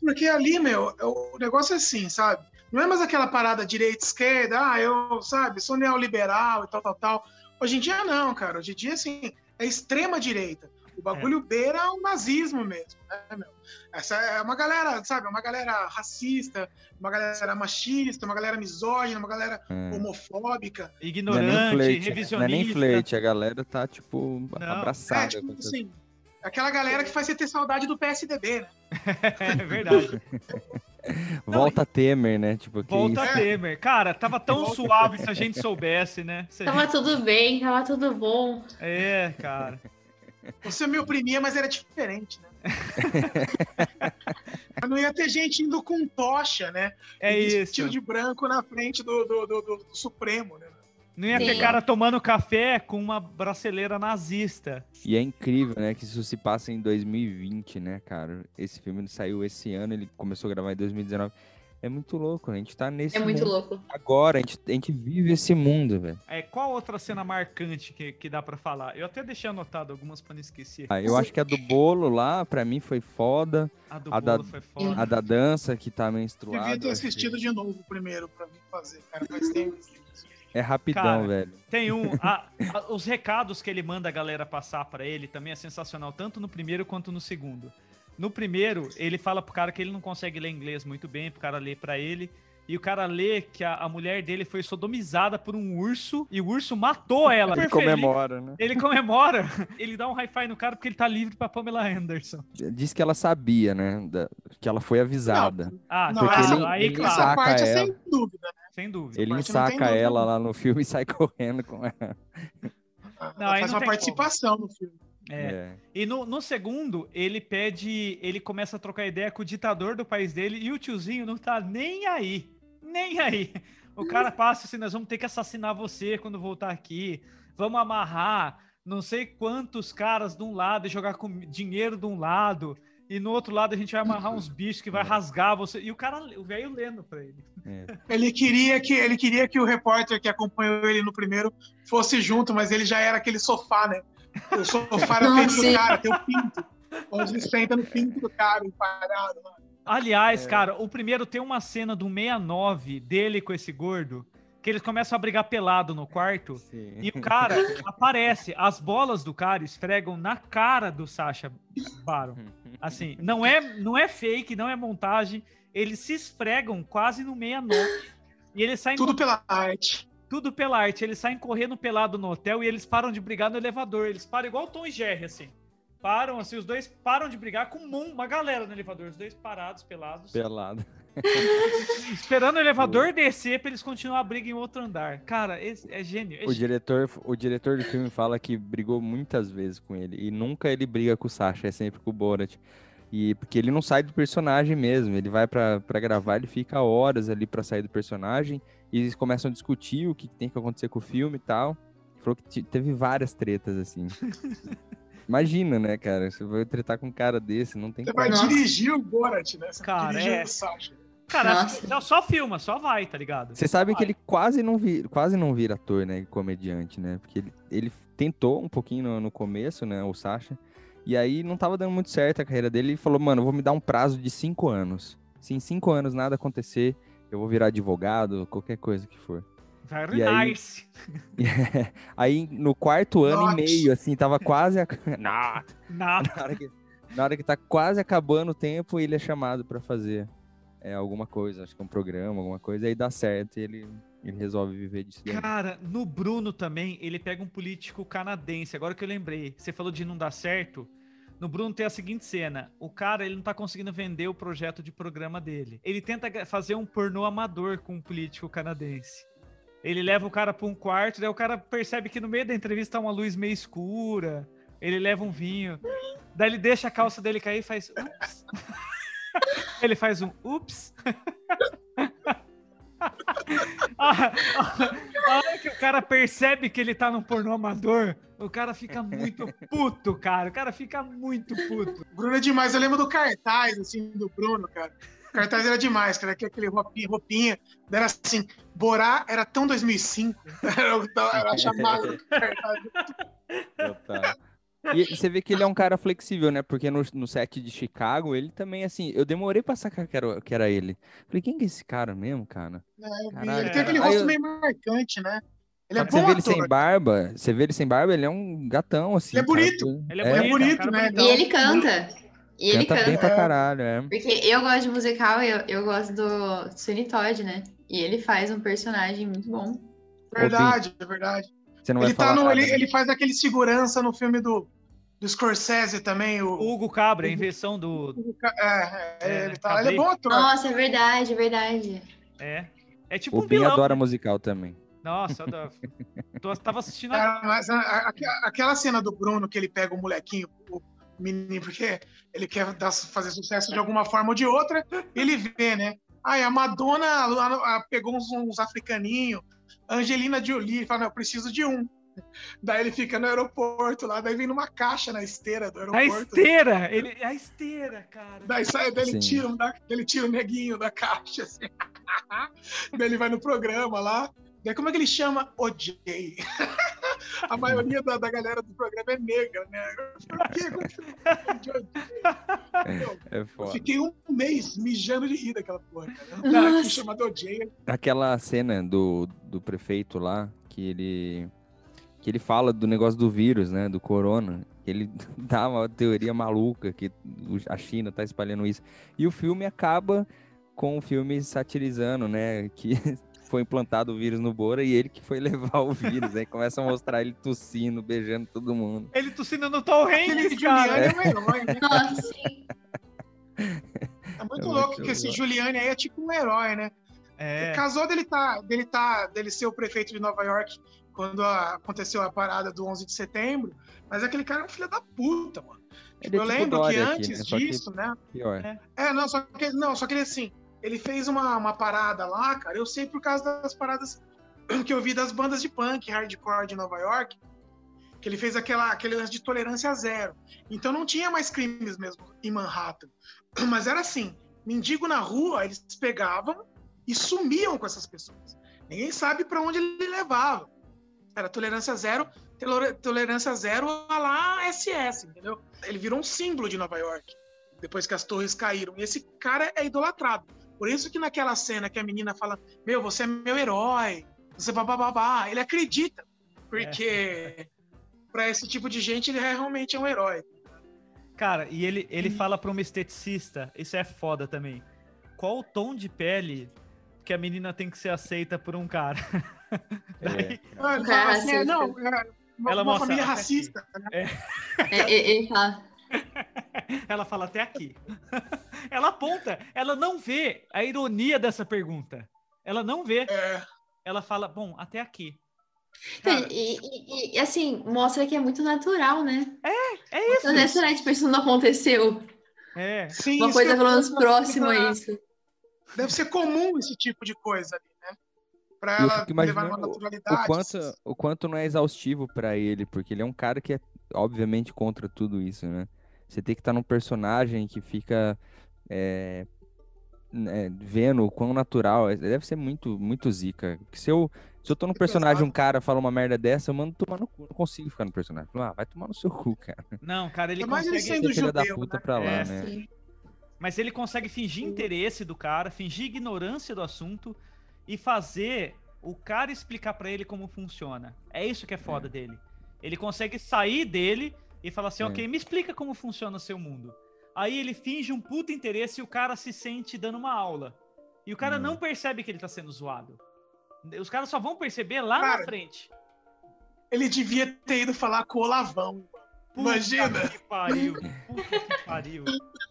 Porque ali, meu, o negócio é assim, sabe? Não é mais aquela parada direita-esquerda, ah, eu, sabe, sou neoliberal e tal, tal, tal. Hoje em dia não, cara. Hoje em dia, assim, é extrema-direita. O bagulho beira o nazismo mesmo, né, meu? Essa é uma galera, sabe, uma galera racista, uma galera machista, uma galera misógina, uma galera É. homofóbica. Não é nem Ignorante, flerte, revisionista. não é nem flerte, a galera tá, tipo, Não. É, abraçada. tipo com essa- assim, aquela galera que faz você ter saudade do PSDB, né? É verdade. Volta Temer, né? Tipo, que Volta isso? Temer. Cara, tava tão suave se a gente soubesse, né? Se Tava gente- tudo bem, tava tudo bom. É, cara. Você me oprimia, mas era diferente, né? Mas não ia ter gente indo com tocha, né? É E isso. Vestido de branco na frente do, do, do- do- do Supremo, né? Não ia ter Sim. cara tomando café com uma braceleira nazista. E é incrível, né? Que isso se passa em 2020, né, cara? Esse filme saiu esse ano, ele começou a gravar em 2019. É muito louco, né? A gente tá nesse É muito mundo louco. agora, a gente, a gente vive esse mundo, velho. É, qual outra cena marcante que, que dá pra falar? Eu até deixei anotado algumas pra não esquecer. Ah, eu acho que a do bolo lá, pra mim, foi foda. A do a da- bolo foi foda. A da dança, que tá menstruada. Devia ter eu assistido de novo primeiro pra vir fazer, cara. Faz tempo. É rapidão, Cara, velho. Tem um. a- a- os recados que ele manda a galera passar pra ele também é sensacional, tanto no primeiro quanto no segundo. No primeiro, ele fala pro cara que ele não consegue ler inglês muito bem, pro cara ler pra ele. E o cara lê que a, a mulher dele foi sodomizada por um urso e o urso matou ela. Ele comemora, né? Ele comemora. Ele dá um hi-fi no cara porque ele tá livre pra Pamela Anderson. Diz que ela sabia, né? da- que ela foi avisada. Ah, Não, essa, ele- aí, ele claro, essa parte é sem dúvida. Sem dúvida. Ele dúvida, ela lá no filme e sai correndo com ela. Ela Não, aí faz não uma participação no filme. É. É. E no, no segundo, ele pede. Ele começa a trocar ideia com o ditador do país dele e o tiozinho não tá nem aí. Nem aí. O cara passa assim: nós vamos ter que assassinar você quando voltar aqui. Vamos amarrar não sei quantos caras de um lado e jogar com dinheiro de um lado. E no outro lado a gente vai amarrar uns bichos que vai rasgar você. E o cara, o velho lendo pra ele. Ele queria que ele queria que o repórter que acompanhou ele no primeiro fosse junto, mas ele já era aquele sofá, né? O sofá era feito do cara, tem o pinto. Onde ele senta no pinto do cara, empalhado. lá. Aliás, É. cara, o primeiro tem uma cena do 69 dele com esse gordo, que eles começam a brigar pelado no quarto. Sim. E o cara aparece, as bolas do cara esfregam na cara do Sacha Baron. Assim, não é, não é fake, não é montagem. Eles se esfregam quase no 69. E eles saem Tudo pela arte. tudo pela arte. Eles saem correndo pelado no hotel e eles param de brigar no elevador. Eles param igual o Tom e Jerry, assim. Param, assim, os dois param de brigar com um- uma galera no elevador. Os dois parados, pelados. Pelado. Esperando o elevador descer pra eles continuar a briga em outro andar. Cara, esse é gênio. É O diretor, o diretor do filme fala que brigou muitas vezes com ele. E nunca ele briga com o Sasha, é sempre com o Borat. E porque ele não sai do personagem mesmo. Ele vai pra, pra gravar, ele fica horas ali pra sair do personagem. E eles começam a discutir o que tem que acontecer com o filme e tal. Falou que te- teve várias tretas, assim. Imagina, né, cara? Você vai tretar com um cara desse, não tem Você como. vai dirigir o Borat, né? Você vai Cara, dirigir é. o Sasha. Cara, Nossa. só, filma, só vai, tá ligado? Você sabe que Vai. ele quase não, vi, quase não vira ator, né? Comediante, né? Porque ele, ele tentou um pouquinho no, no começo, né? O Sasha. E aí não tava dando muito certo a carreira dele. Ele falou, mano, eu vou me dar um prazo de cinco anos. Se em cinco anos nada acontecer, eu vou virar advogado, qualquer coisa que for. Very E aí- nice. Aí no quarto ano Not. e meio, assim, tava quase. Not. Nada. Na hora, que, na hora que tá quase acabando o tempo, ele é chamado pra fazer é, alguma coisa, acho que é um programa, alguma coisa, aí dá certo e ele, ele resolve viver disso. daí. Cara, no Bruno também, ele pega um político canadense. Agora que eu lembrei, você falou de não dar certo. No Bruno tem a seguinte cena: o cara ele não tá conseguindo vender o projeto de programa dele. Ele tenta fazer um pornô amador com um político canadense. Ele leva o cara pra um quarto, daí o cara percebe que no meio da entrevista tá uma luz meio escura. Ele leva um vinho. Daí ele deixa a calça dele cair e faz. Ups. ele faz um ups. a, a- a hora que o cara percebe que ele tá num pornô amador, o cara fica muito puto, cara. O cara fica muito puto. O Bruno é demais. Eu lembro do cartaz, assim, do Bruno, cara. O cartaz era demais, cara. Que aquele roupinha, roupinha. Era assim, Borá era tão 2005. Era, o- era a chamada do cartaz. Total. E você vê que ele é um cara flexível, né? Porque no, no set de Chicago, ele também, assim, eu demorei pra sacar que era, que era ele. Falei, quem que é esse cara mesmo, cara? É. Caralho. Ele tem aquele rosto eu- meio marcante, né? Ele é você bom vê ele sem barba, você vê ele sem barba, ele é um gatão, assim. Ele é cara. bonito. Ele é É, bonito, é um bonito, cara né? bonitão. E ele canta. E ele Canta bem pra caralho, é. Porque eu gosto de musical, eu, eu gosto do Sweeney Todd, né? E ele faz um personagem muito bom. Verdade, é verdade. Você não vai Ele, tá falar no, ele, ele faz aquele segurança no filme do, do Scorsese também. O, O Hugo Cabra, a inversão do. é, é, É, ele, tá, ele é bom ator. Nossa, é verdade, é verdade. É. É tipo O um Ben vilão. adora né? musical também. Nossa, eu. Tô- tava assistindo. a- mas a- a- aquela cena do Bruno que ele pega o molequinho, o menino, porque ele quer dar- fazer sucesso de alguma forma ou de outra, ele vê, né? Ai, a Madonna a- a- pegou uns, uns africaninhos, a Angelina Jolie, ele fala, não, eu preciso de um. Daí ele fica no aeroporto lá, daí vem numa caixa na esteira do A aeroporto. esteira! Ele... A esteira, cara. Daí sai, daí ele tira, da- ele tira o neguinho da caixa, assim. daí ele vai no programa lá. Daí como é que ele chama? OJ. A maioria da, da galera do programa é negra, né? Por que É Eu foda. fiquei um mês mijando de rir daquela porra, cara. Chamado OJ. Aquela cena do, do prefeito lá, que ele que ele fala do negócio do vírus, né, do corona. Ele dá uma teoria maluca que a China tá espalhando isso. E o filme acaba com o filme satirizando, né, que foi implantado o vírus no Bora e ele que foi levar o vírus. Aí começa a mostrar ele tossindo, beijando todo mundo. Ele tossindo no Tom Hanks, cara. É um herói, né? Nossa, sim. É muito É louco muito que esse louco. Giuliani aí é tipo um herói, né? É. Casou dele tá, dele tá, dele ser o prefeito de Nova York quando a- aconteceu a parada do 11 de setembro, mas aquele cara é um filho da puta, mano. É eu tipo lembro que Dória aqui, antes né, só que disso, né? Pior. É, não, só que não, só que ele assim, ele fez uma, uma parada lá, cara. Eu sei por causa das paradas que eu vi das bandas de punk, hardcore de Nova York, que ele fez aquela aquele lance de tolerância zero. Então não tinha mais crimes mesmo em Manhattan. Mas era assim, mendigo na rua, eles pegavam e sumiam com essas pessoas. Ninguém sabe para onde ele levava. Era tolerância zero, tolerância zero a lá SS, entendeu? Ele virou um símbolo de Nova York depois que as torres caíram. E esse cara é idolatrado. Por isso que naquela cena que a menina fala: Meu, você é meu herói, você babá, ele acredita. Porque para esse tipo de gente ele é realmente é um herói. Cara, e ele, ele fala pra uma esteticista, isso é foda também. Qual o tom de pele que a menina tem que ser aceita por um cara? Daí, ele Um cara fala assim, é, não, é uma, Ela uma mostra família racista. Né? É, é, ele fala. ela fala até aqui. ela aponta, ela não vê a ironia dessa pergunta. Ela não vê. É, Ela fala, bom, até aqui. Cara, e, e- e, assim, mostra que é muito natural, né? é isso. Não é estranho, tipo, isso não aconteceu. É. sim, Uma coisa pelo menos próxima a isso. Deve ser comum esse tipo de coisa ali, né? Pra Eu ela levar uma o naturalidade. quanto, o quanto não é exaustivo pra ele, porque ele é um cara que é obviamente contra tudo isso, né? Você tem que estar num personagem que fica é, né, vendo o quão natural, é- deve ser muito, muito zica. Porque se eu, se eu tô num É personagem, pesado. um cara fala uma merda dessa, eu mando tomar no cu, não consigo ficar no personagem. Falo, Ah, vai tomar no seu cu, cara. Não, cara, ele mais ele consegue. sendo Ser filha da judeu, puta né? pra lá, É, né? Sim. Mas ele consegue fingir interesse do cara, fingir ignorância do assunto e fazer o cara explicar pra ele como funciona. É isso que é foda dele. Ele consegue sair dele e falar assim, É. ok, me explica como funciona o seu mundo. Aí ele finge um puta interesse e o cara se sente dando uma aula. E o cara Hum. não percebe que ele tá sendo zoado. Os caras só vão perceber lá Cara, na frente. Ele devia ter ido falar com o Olavão. Puta imagina. que pariu. Puta que pariu.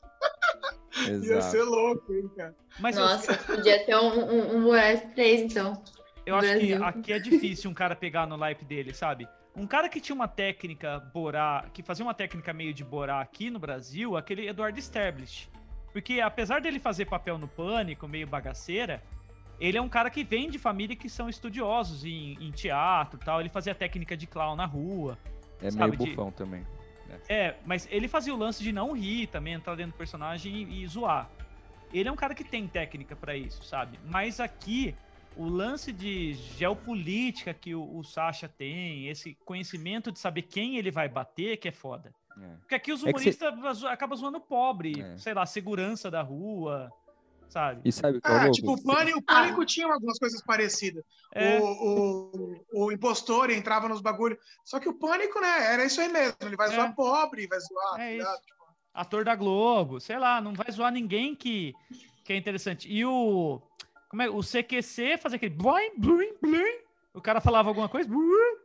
Ia ser Exato. louco, hein, cara. Mas eu- Nossa, podia ter um, um, um Moraes 3, então. Eu acho que Brasil. aqui é difícil um cara pegar no naipe dele, sabe? Um cara que tinha uma técnica borar, que fazia uma técnica meio de borar aqui no Brasil, aquele Eduardo Stablish. Porque apesar dele fazer papel no pânico, meio bagaceira, ele é um cara que vem de família que são estudiosos em, em teatro e tal. Ele fazia técnica de clown na rua. É sabe, meio de- bufão também. É, mas ele fazia o lance de não rir também, entrar dentro do personagem e, e zoar. Ele é um cara que tem técnica pra isso, sabe? Mas aqui o lance de geopolítica que o, o Sasha tem, esse conhecimento de saber quem ele vai bater, que é foda. É. Porque aqui os É cê- humoristas zo- acabam zoando o pobre, É. sei lá, segurança da rua, sabe? E sabe o que é Ah, tipo, o Pânico, o Pânico tinha algumas coisas parecidas. É, O, o, o impostor entrava nos bagulhos. Só que o Pânico, né, era isso aí mesmo. Ele vai É. zoar pobre, vai zoar. É tá isso. ligado? Tipo, ator da Globo, sei lá, não vai zoar ninguém que, que é interessante. E o. Como é? O CQC fazia aquele. Blim, blim, blim. O cara falava alguma coisa. blim,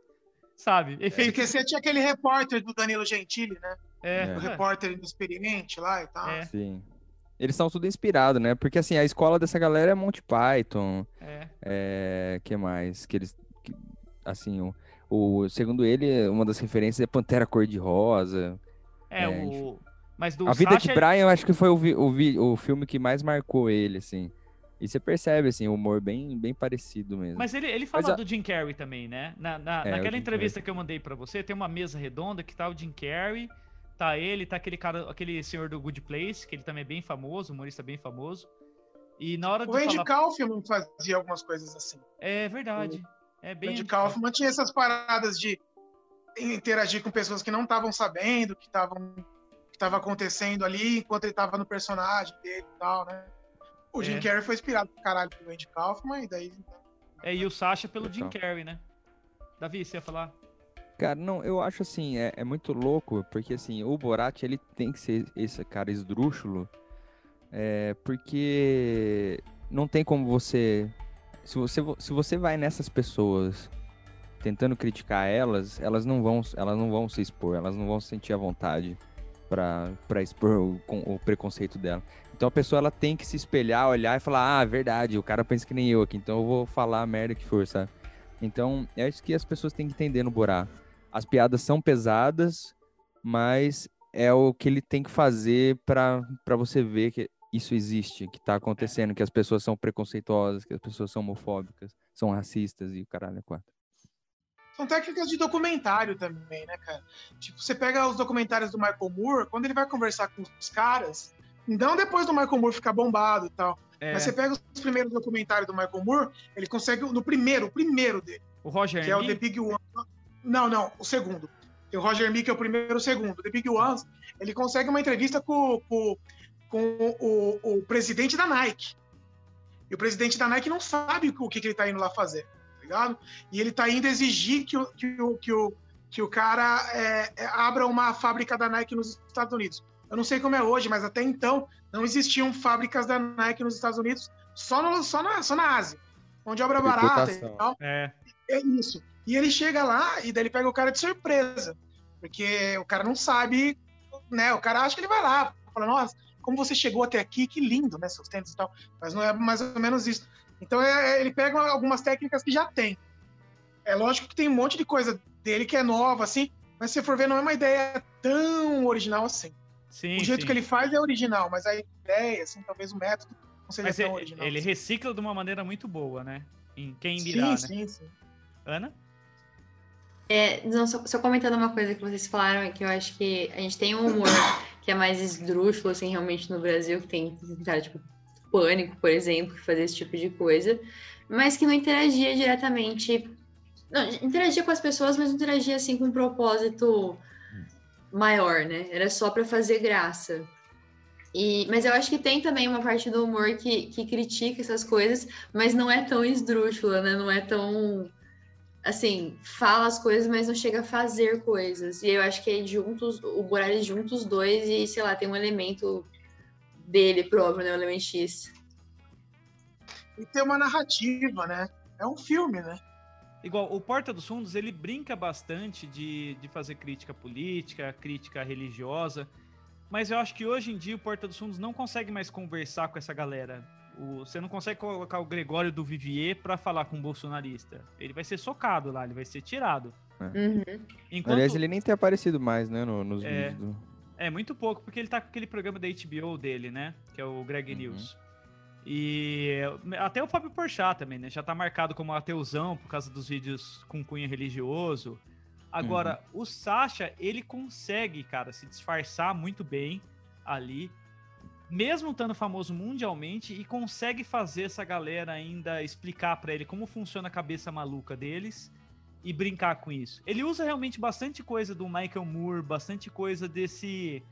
Sabe? Efeito. Porque você tinha aquele repórter do Danilo Gentili, né? É, O repórter inexperiente lá e tal. É. Sim. Eles são tudo inspirados, né? Porque assim, a escola dessa galera é Monty Python, é. é... que mais? Que eles, que- assim, o, o- segundo ele, uma das referências é Pantera Cor-de-Rosa. É, É, o. Mas do A Vida de Sacha, Brian, eu acho que foi o, o, o filme que mais marcou ele, assim. E você percebe, assim, o humor bem, bem parecido mesmo. Mas ele, ele fala Mas do Jim Carrey também, né? Na, na- É, naquela entrevista que eu mandei pra você, tem uma mesa redonda que tá o Jim Carrey, tá ele, tá aquele cara, aquele senhor do Good Place, que ele também é bem famoso, humorista bem famoso. E na hora de O Andy falar... Kaufman fazia algumas coisas assim. É verdade. É O bem. Andy Kaufman tinha essas paradas de interagir com pessoas que não estavam sabendo que estavam que estava acontecendo ali enquanto ele estava no personagem dele e tal, né? O Jim É. Carrey foi inspirado pro caralho pelo Andy Kaufman e daí É, e o Sasha pelo Jim. Carrey, né? Davi, você ia falar? Cara, não, eu acho assim, é, é muito louco, porque assim, o Borat, ele tem que ser esse cara esdrúxulo, é, porque não tem como você, se você, vo- se você vai nessas pessoas tentando criticar elas, elas não vão, elas não vão se expor, elas não vão sentir a vontade pra expor o, o preconceito dela. Então a pessoa, ela tem que se espelhar, olhar e falar, ah, verdade, o cara pensa que nem eu aqui, então eu vou falar a merda que for, sabe? Então, é isso que as pessoas têm que entender no Borá. As piadas são pesadas, mas é o que ele tem que fazer pra pra você ver que isso existe, que tá acontecendo, que as pessoas são preconceituosas, que as pessoas são homofóbicas, são racistas e o caralho é quatro. São técnicas de documentário também, né, cara? Tipo, você pega os documentários do Michael Moore, quando ele vai conversar com os caras, não depois do Michael Moore ficar bombado e tal, É, mas você pega os primeiros documentários do Michael Moore, ele consegue, no primeiro, o primeiro dele, o Roger que é o The Big One. Não, não, o segundo. Tem o Roger Mick, é o primeiro, o segundo. The Big Ones, ele consegue uma entrevista com, com, com o, o presidente da Nike. E o presidente da Nike não sabe o que, que ele tá indo lá fazer, tá ligado? E ele tá indo exigir que o, que o, que o, que o cara é, é, abra uma fábrica da Nike nos Estados Unidos. Eu não sei como é hoje, mas até então não existiam fábricas da Nike nos Estados Unidos, só, no, só, na, só na Ásia. Onde obra barata e tal. é, É isso. E ele chega lá e daí ele pega o cara de surpresa. Porque o cara não sabe, né? O cara acha que ele vai lá, fala, nossa, como você chegou até aqui, que lindo, né? Seus tênis e tal. Mas não é mais ou menos isso. Então é- ele pega algumas técnicas que já tem. É lógico que tem um monte de coisa dele que é nova, assim, mas se você for ver, não é uma ideia tão original assim. sim, o jeito sim. que ele faz é original, mas a ideia, assim, talvez o método não seja Mas tão ele, original. ele assim. recicla de uma maneira muito boa, né? Em quem dirá, sim, né? sim, sim. Ana? É, não, só, só comentando uma coisa que vocês falaram, é que eu acho que a gente tem um humor que é mais esdrúxulo, assim, realmente no Brasil, que tem cara, tipo, pânico, por exemplo, que fazia esse tipo de coisa, mas que não interagia diretamente. Não, interagia com as pessoas, mas não interagia assim com um propósito maior, né? Era só pra fazer graça. E, mas eu acho que tem também uma parte do humor que, que critica essas coisas, mas não é tão esdrúxula, né? Não é tão assim, fala as coisas, mas não chega a fazer coisas. E eu acho que aí juntos, o Borares junta os dois e, sei lá, tem um elemento dele próprio, né? O elemento X. E tem uma narrativa, né? É um filme, né? Igual, o Porta dos Fundos, ele brinca bastante de, de fazer crítica política, crítica religiosa, mas eu acho que hoje em dia o Porta dos Fundos não consegue mais conversar com essa galera. O- você não consegue colocar o Gregório do Vivier pra falar com um bolsonarista. Ele vai ser socado lá, ele vai ser tirado. Uhum. Enquanto, Aliás, ele nem tem aparecido mais, né, no- nos É. vídeos do... É, muito pouco, porque ele tá com aquele programa da HBO dele, né? Que é o Greg Uhum. News. E até o Fábio Porchat também, né? Já tá marcado como ateuzão por causa dos vídeos com cunho religioso. Agora, Uhum. o Sasha, ele consegue, cara, se disfarçar muito bem ali. Mesmo estando famoso mundialmente, e consegue fazer essa galera ainda explicar pra ele como funciona a cabeça maluca deles e brincar com isso. Ele usa realmente bastante coisa do Michael Moore, bastante coisa desse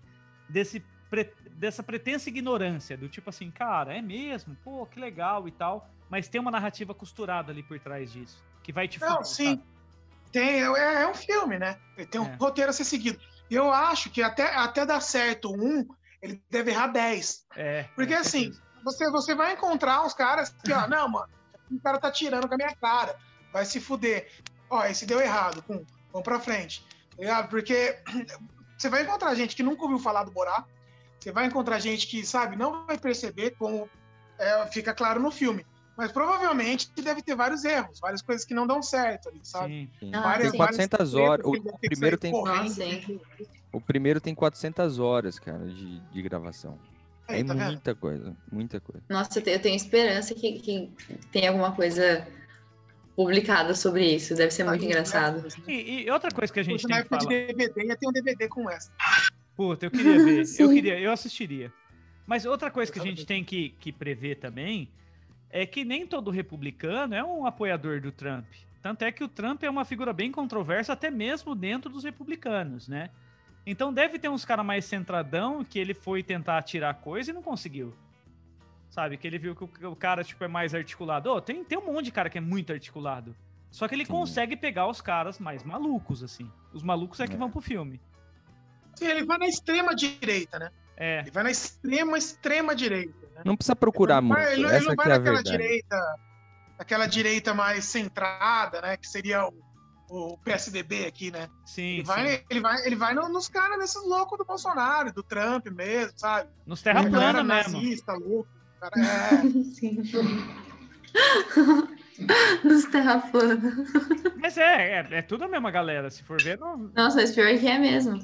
desse pre- dessa pretensa ignorância, do tipo assim, cara, é mesmo? Pô, que legal e tal, mas tem uma narrativa costurada ali por trás disso, que vai te Não, sim. sabe? Tem, é, é um filme, né? Tem um É. roteiro a ser seguido. Eu acho que até, até dar certo um, ele deve errar 10. É. Porque com assim, você, você vai encontrar uns caras que, ó, não, mano, o cara tá tirando com a minha cara. Vai se fuder. Ó, esse deu errado. Pum, vamos pra frente. Tá ligado? Porque você vai encontrar gente que nunca ouviu falar do Borá. Você vai encontrar gente que, sabe, não vai perceber como é, fica claro no filme. Mas provavelmente deve ter vários erros, várias coisas que não dão certo ali, sabe? Sim. Sim. Ah, tem sim. 400 horas. O, primeiro tem, correndo. Ah, sim. O primeiro tem 400 horas, cara, de, de gravação. É vendo? muita coisa, muita coisa. Nossa, eu tenho, esperança que, que tem alguma coisa publicada sobre isso. Deve ser muito engraçado. E, e outra coisa que a gente Poxa, tem que falar. de DVD ia ter um DVD com essa. Puta, eu queria ver. eu queria, eu assistiria. Mas outra coisa que a gente tem que, que prever também é que nem todo republicano é um apoiador do Trump. Tanto é que o Trump é uma figura bem controversa, até mesmo dentro dos republicanos, né? Então deve ter uns caras mais centradão que ele foi tentar atirar coisa e não conseguiu. Sabe? Que ele viu que o, cara tipo, é mais articulado. Ô, tem, tem um monte de cara que é muito articulado. Só que ele Sim. consegue pegar os caras mais malucos, assim. Os malucos é que É. vão pro filme. Sim, ele vai na extrema direita, né? É. Ele vai na extrema, extrema direita. Né? Não precisa procurar Ele não vai- muito. Ele, ele Essa não vai é a naquela verdade. direita, aquela direita mais centrada, né? Que seria o, o PSDB aqui, né? Sim, Ele sim. vai, ele vai, ele vai no- nos caras desses loucos do Bolsonaro, do Trump mesmo, sabe? Nos terra plana mesmo. nazista, louco. Cara, é, Sim. Nos terra plana. Mas é, é, é tudo a mesma galera. Se for ver, não, Nossa, mas pior que é mesmo.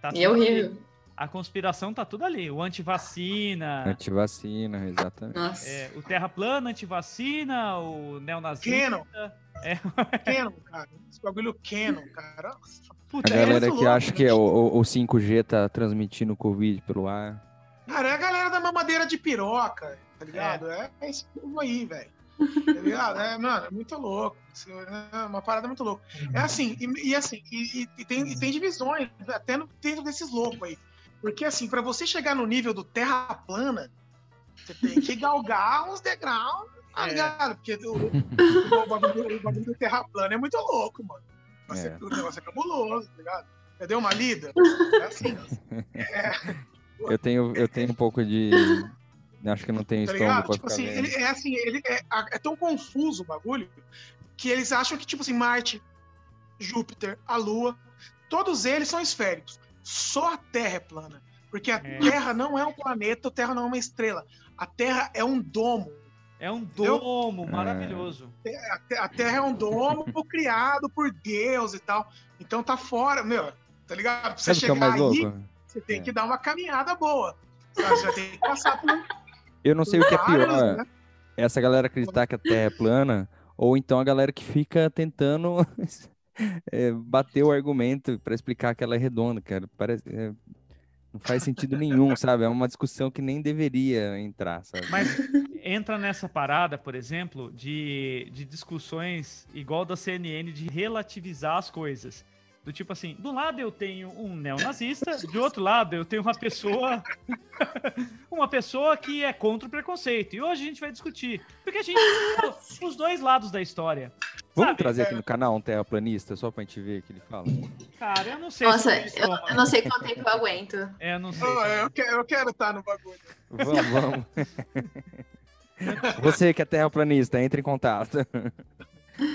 tá E é horrível. ali. A conspiração tá tudo ali. O antivacina, Antivacina, exatamente. Nossa. é, o terra plana, antivacina, o neonazista. Canon. É. Canon, cara. Esse bagulho Canon, cara. A Puta, é galera muito que louco, acha que é o, o- o 5G tá transmitindo Covid pelo ar. Cara, é a galera da mamadeira de piroca, tá ligado? É, é esse povo aí, velho. Tá ligado? É, mano, é muito louco. É uma parada muito louca. É assim, e, e assim, e, e- e tem, e tem divisões até no, dentro desses loucos aí. Porque assim, pra você chegar no nível do terra plana, você tem que galgar uns degraus, tá É. ligado? Porque o, o, bagulho, o bagulho do terra plana é muito louco, mano. Você- É. O negócio é cabuloso, tá ligado? Já deu uma lida? É assim, Eu tenho, eu tenho um pouco de. Acho que não tenho tá estômago Tipo assim, ele é assim, ele é, é tão confuso o bagulho que eles acham que, tipo assim, Marte, Júpiter, a Lua, todos eles são esféricos. Só a Terra é plana. Porque a É. Terra não é um planeta, a Terra não é uma estrela. A Terra é um domo. É um domo É. maravilhoso. A A Terra é um domo criado por Deus e tal. Então tá fora, meu, tá ligado? Pra você Sabe é chegar mais aí, louco? você tem É. que dar uma caminhada boa. Você vai ter que passar por um Eu não sei o que é pior. né? Essa galera acreditar que a Terra é plana, ou então a galera que fica tentando é, bater o argumento pra explicar que ela é redonda, cara. Parece, é, não faz sentido nenhum, sabe? É uma discussão que nem deveria entrar, sabe? Mas entra nessa parada, por exemplo, de, de discussões igual da CNN de relativizar as coisas. Do tipo assim, do lado eu tenho um neonazista, de outro lado eu tenho uma pessoa uma pessoa que é contra o preconceito. E hoje a gente vai discutir. Porque a gente tem os dois lados da história. Vamos sabe? trazer aqui no canal um terraplanista só pra gente ver o que ele fala? Cara, eu não sei Nossa, se eu, eu não sei quanto tempo eu aguento. É, eu não sei. Oh, eu, quero, eu quero estar no bagulho. Vamos, vamos. Você que é terraplanista, entre em contato.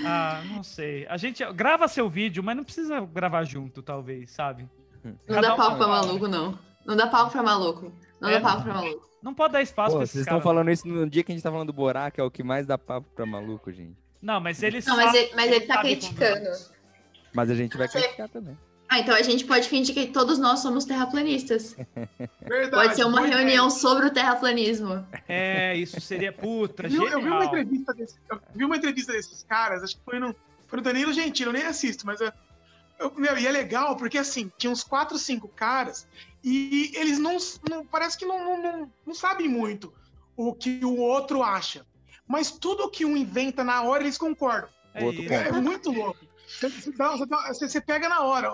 Ah, não sei. A gente grava seu vídeo, mas não precisa gravar junto, talvez, sabe? Não Cada dá um- palco pra maluco, não. Não dá palco pra maluco. Não É, dá palco pra maluco. Não pode dar espaço Pô, pra vocês estão falando isso no dia que a gente tá falando do Borá, que é o que mais dá papo pra maluco, gente. Não, mas eles Não, mas ele, mas ele tá criticando. conduzir. Mas a gente vai criticar também. Ah, então a gente pode fingir que todos nós somos terraplanistas. Verdade. Pode ser uma ideia. reunião sobre o terraplanismo. É, isso seria puta, Eu vi, eu vi uma genial. entrevista desse, eu vi uma entrevista desses caras, acho que foi no, foi no Danilo Gentili, eu nem assisto, mas é, eu- meu, e é legal porque assim, tinha uns quatro, cinco caras e eles não, não parece que não, não, não, não sabem muito o que o outro acha. Mas tudo que um inventa na hora, eles concordam. É. É, é muito louco. Você, você dá- você dá- você- você pega na hora.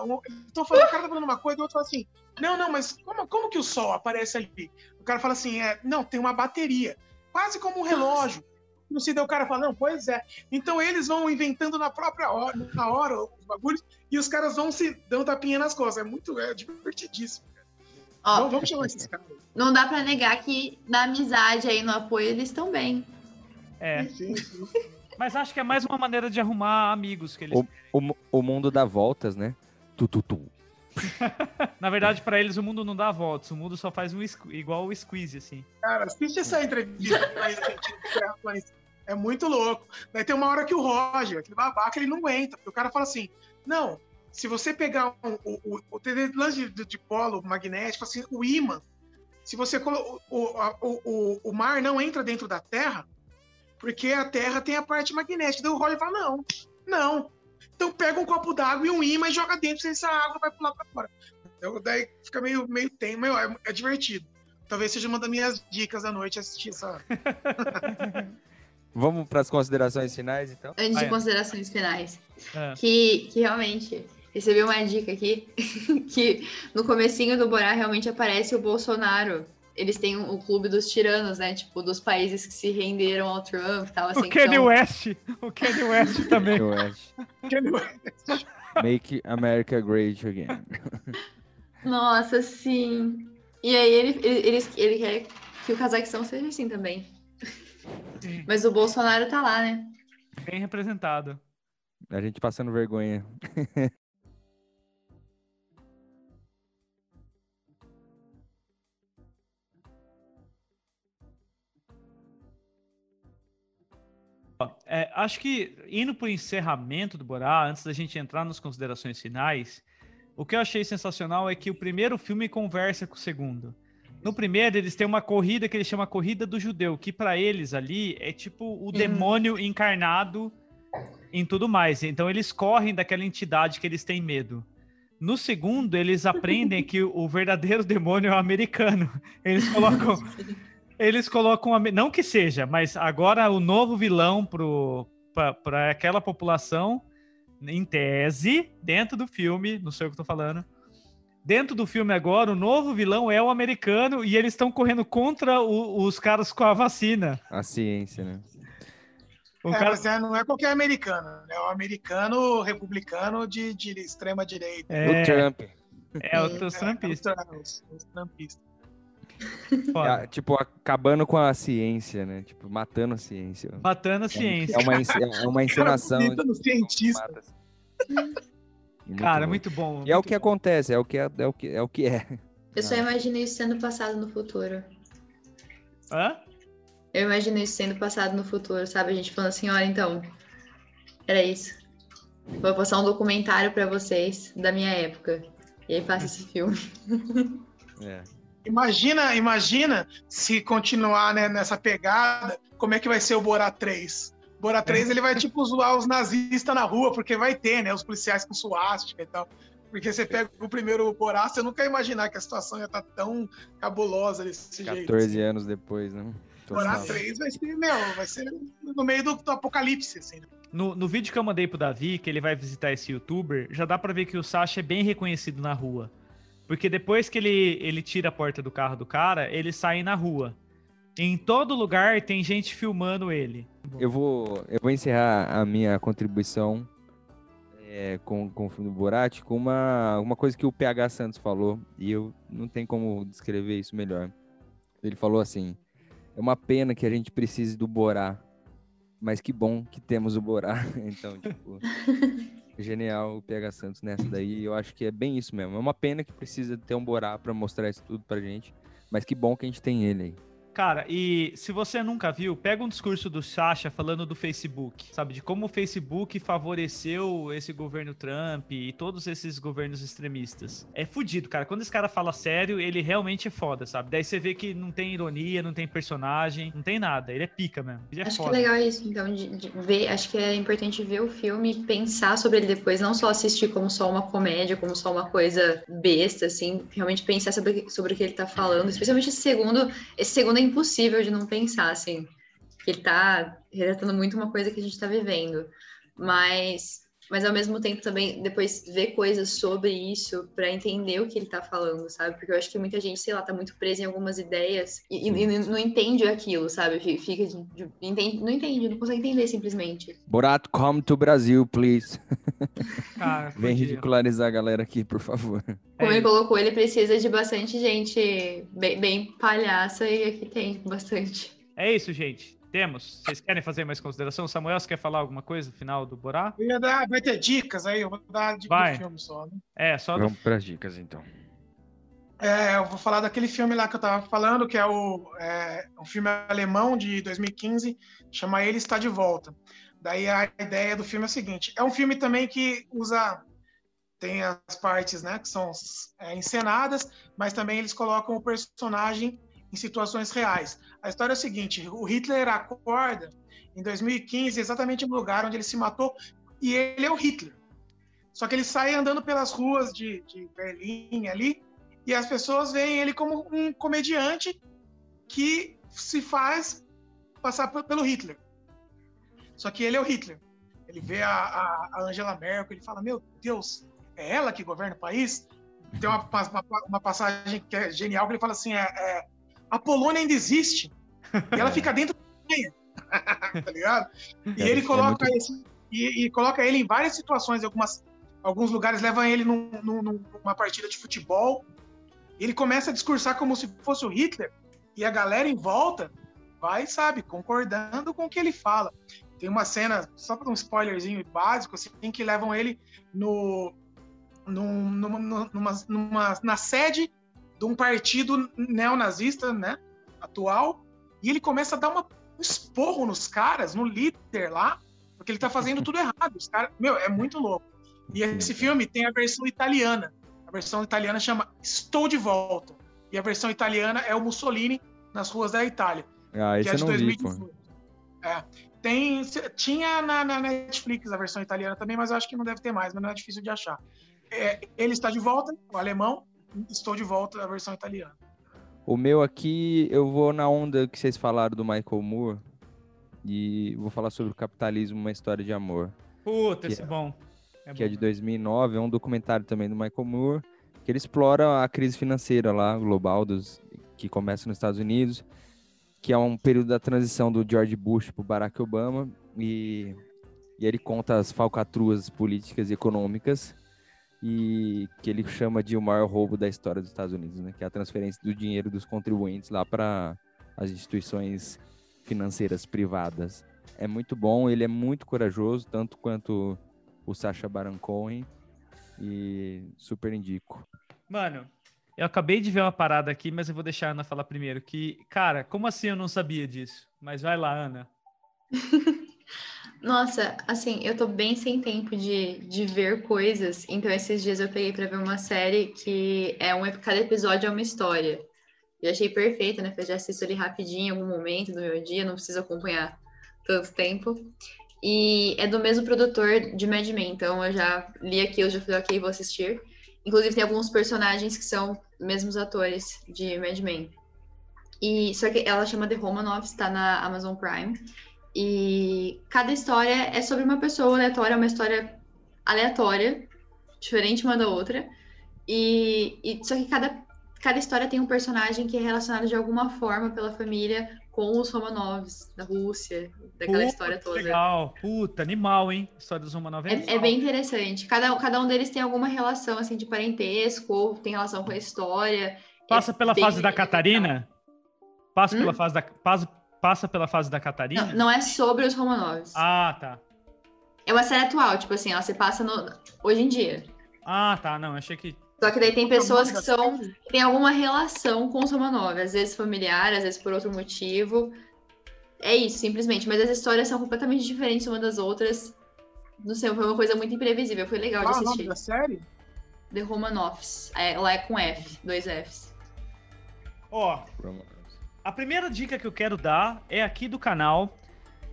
Tô falando, o cara tá falando uma coisa, o outro fala assim: Não, não, mas como, como que o sol aparece ali? O cara fala assim: é, Não, tem uma bateria. Quase como um relógio. Não sei, daí o cara fala: Não, pois é. Então eles vão inventando na própria hora, na hora, os bagulhos, e os caras vão se dando tapinha nas costas. É muito é divertidíssimo. Ó, Vamos, vamos chamar esses caras. não dá pra negar que na amizade aí, no apoio, eles estão bem. É, Sim, sim. Mas acho que é mais uma maneira de arrumar amigos que eles. O, mu- o mundo dá voltas, né? Tu, tu, tu. Na verdade, pra eles o mundo não dá voltas, o mundo só faz um igual o squeeze, assim. Cara, assiste essa entrevista. É muito louco. Daí tem uma hora que o Roger, aquele babaca, ele não aguenta. Porque o cara fala assim: não, se você pegar um, o, o, o lance de, de polo magnético, assim, o ímã, se você colo- o, o, o, o mar não entra dentro da Terra, porque a Terra tem a parte magnética. Daí o Roger fala: não, não. Então pega um copo d'água e um ímã e joga dentro, se essa água vai pular pra fora. Então, daí fica meio, meio tem, meio, é, é divertido. Talvez seja uma das minhas dicas da noite assistir essa. Vamos para as considerações finais, então? Antes Ah, de é. considerações finais. É. Que, que realmente recebi uma dica aqui que no comecinho do Borá realmente aparece o Bolsonaro. Eles têm o clube dos tiranos, né? Tipo, dos países que se renderam ao Trump e tal. Assim, O Kanye são- West, o Kanye West também. Eu acho. Make America Great Again. Nossa, sim. E aí ele, ele, ele, ele quer que o Cazaquistão seja assim também. Sim. Mas o Bolsonaro tá lá, né? Bem representado. A gente passando vergonha. É, acho que indo para o encerramento do Borá, antes da gente entrar nas considerações finais, o que eu achei sensacional é que o primeiro filme conversa com o segundo. No primeiro, eles têm uma corrida que eles chamam Corrida do Judeu, que para eles ali é tipo o demônio encarnado em tudo mais. Então eles correm daquela entidade que eles têm medo. No segundo, eles aprendem que o verdadeiro demônio é o americano. Eles colocam eles colocam, a não que seja, mas agora o novo vilão para aquela população, em tese, dentro do filme, não sei o que eu tô falando, dentro do filme agora, o novo vilão é o americano e eles estão correndo contra o- os caras com a vacina. A ciência, né? O É, cara, mas é, não é qualquer americano, é o americano republicano de, de extrema direita. é, O Trump. é o É, Trumpista. tra- os- os trumpistas. É, tipo, acabando com a ciência, né? Tipo, matando a ciência. Matando a ciência. É uma, é uma encenação. Cara, no cientista. Mata a ciência. E Cara, louco. muito bom. E é o muito que bom. acontece, é o que é, é o que é. O que é. Eu só imagino isso sendo passado no futuro. Hã? Eu imagino isso sendo passado no futuro, sabe? A gente falando assim, olha, então, era isso. Vou passar um documentário pra vocês da minha época. E aí passa esse filme. É. Imagina, imagina se continuar né, nessa pegada, como é que vai ser o Borá 3. Borá 3 ele vai tipo zoar os nazistas na rua, porque vai ter, né? Os policiais com suástica e tal. Porque você pega o primeiro Borá, você nunca ia imaginar que a situação ia estar tão cabulosa desse jeito. 14 anos depois, né? Borá Total. 3 vai ser, meu, vai ser no meio do, do apocalipse, assim. né? No, no vídeo que eu mandei pro Davi, que ele vai visitar esse youtuber, já dá pra ver que o Sasha é bem reconhecido na rua. Porque depois que ele, ele tira a porta do carro do cara, ele sai na rua. Em todo lugar tem gente filmando ele. Eu vou, eu vou encerrar a minha contribuição é, com, com o filme do Borat com uma, uma coisa que o PH Santos falou, e eu não tenho como descrever isso melhor. Ele falou assim: é uma pena que a gente precise do Borá, mas que bom que temos o Borá. Então, tipo, genial o PH Santos nessa daí. Eu acho que é bem isso mesmo. É uma pena que precisa ter um Borá pra mostrar isso tudo pra gente, mas que bom que a gente tem ele aí. Cara, e se você nunca viu, pega um discurso do Sasha falando do Facebook, sabe? De como o Facebook favoreceu esse governo Trump e todos esses governos extremistas. É fudido, cara. Quando esse cara fala sério, ele realmente é foda, sabe? Daí você vê que não tem ironia, não tem personagem, não tem nada. Ele é pica mesmo. Ele é Acho foda. que é legal isso, então, de, de ver. Acho que é importante ver o filme e pensar sobre ele depois, não só assistir como só uma comédia, como só uma coisa besta, assim, realmente pensar sobre, sobre o que ele tá falando. Especialmente esse segundo. Esse segundo é impossível de não pensar, assim. que Ele tá relatando muito uma coisa que a gente tá vivendo. Mas. Mas ao mesmo tempo também depois ver coisas sobre isso pra entender o que ele tá falando, sabe? Porque eu acho que muita gente, sei lá, tá muito presa em algumas ideias e, e- e não entende aquilo, sabe? Fica de, de- entende- não entende, não consegue entender simplesmente. Borat, come to Brasil, please. Cara, Vem ridicularizar a galera aqui, por favor. Como É ele colocou, ele precisa de bastante gente bem, bem palhaça e aqui tem bastante. É isso, gente. Temos. Vocês querem fazer mais consideração? Samuel, você quer falar alguma coisa no final do Borá? Eu ia dar, vai ter dicas aí, eu vou dar dica Vai. do filme só. Né? É, só do... Vamos pras dicas, então. É, eu vou falar daquele filme lá que eu tava falando, que é o é, um filme alemão de 2015, chama Ele Está de Volta. Daí a ideia do filme é a seguinte: é um filme também que usa. Tem as partes né, que são é, encenadas, mas também eles colocam o personagem em situações reais. A história é a seguinte: o Hitler acorda em 2015, exatamente no lugar onde ele se matou, e ele é o Hitler. Só que ele sai andando pelas ruas de, de Berlim ali, e as pessoas veem ele como um comediante que se faz passar pe- pelo Hitler. Só que ele é o Hitler. Ele vê a, a- a Angela Merkel, ele fala: Meu Deus, é ela que governa o país? Tem uma, uma, uma passagem que é genial, que ele fala assim: é, é, A Polônia ainda existe. E ela fica dentro da Alemanha. tá ligado? E É, ele é coloca muito- esse, e, e coloca ele em várias situações, em algumas, alguns lugares levam ele num- num- numa partida de futebol. Ele começa a discursar como se fosse o Hitler, e a galera em volta vai, sabe, concordando com o que ele fala. Tem uma cena, só para um spoilerzinho básico, assim, em que levam ele no, num- numa, numa- numa- na sede de um partido neonazista, né, atual, e ele começa a dar uma- um esporro nos caras, no líder lá, porque ele tá fazendo tudo errado. Os caras, meu, é muito louco. E esse filme tem a versão italiana. A versão italiana chama Estou de Volta. E a versão italiana é o Mussolini nas ruas da Itália, Ah, que é esse de eu não vi, pô. 2018. É. Tem, tinha na, na Netflix a versão italiana também, mas eu acho que não deve ter mais, mas não é difícil de achar. É, ele está de volta, o alemão, estou de volta, a versão italiana. O meu aqui, eu vou na onda que vocês falaram do Michael Moore. E vou falar sobre o capitalismo, uma história de amor. Puta, Que esse é- é bom. É que é bom. de 2009, é um documentário também do Michael Moore, que ele explora a crise financeira lá, global, dos, que começa nos Estados Unidos, que é um período da transição do George Bush para Barack Obama, e, e ele conta as falcatruas políticas e econômicas, e que ele chama de o maior roubo da história dos Estados Unidos, né? que é a transferência do dinheiro dos contribuintes lá para as instituições financeiras privadas. É muito bom, ele é muito corajoso, tanto quanto o Sacha Baron Cohen e super indico. Mano, eu acabei de ver uma parada aqui, mas eu vou deixar a Ana falar primeiro. Que, cara, como assim eu não sabia disso? Mas vai lá, Ana. Nossa, assim, eu tô bem sem tempo de, de ver coisas, então esses dias eu peguei pra ver uma série que é um, cada episódio é uma história. Eu achei perfeita, né? Eu já assisto ali rapidinho em algum momento do meu dia, não preciso acompanhar tanto tempo. E é do mesmo produtor de Mad Men, então eu já li aqui, eu já falei, ok, vou assistir. Inclusive tem alguns personagens que são mesmos atores de Mad Men. E só que ela chama The Romanoffs, tá na Amazon Prime. E cada história é sobre uma pessoa aleatória, uma história aleatória, diferente uma da outra. E, e só que cada, cada história tem um personagem que é relacionado de alguma forma pela família com os Romanovs da Rússia, daquela Puta, história toda. Legal. Puta, animal, hein? História dos Romanov É, é bem interessante. Cada, cada um deles tem alguma relação assim de parentesco, ou tem relação com a história. Passa É pela fase da. Catarina? Passa Hum? pela fase da passa, passa pela fase da Catarina? Não, não é sobre os Romanovs. Ah, tá. É uma série atual, tipo assim, ela se passa no, hoje em dia. Ah, tá, não, achei que Só que daí tem pessoas que são que têm alguma relação com os Romanov, às vezes familiar, às vezes por outro motivo. É isso, simplesmente. Mas as histórias são completamente diferentes uma das outras. Não sei, foi uma coisa muito imprevisível. Foi legal de Qual é assistir. da série? The Romanovs. É, ela é com F, dois Fs. Ó, A primeira dica que eu quero dar é aqui do canal.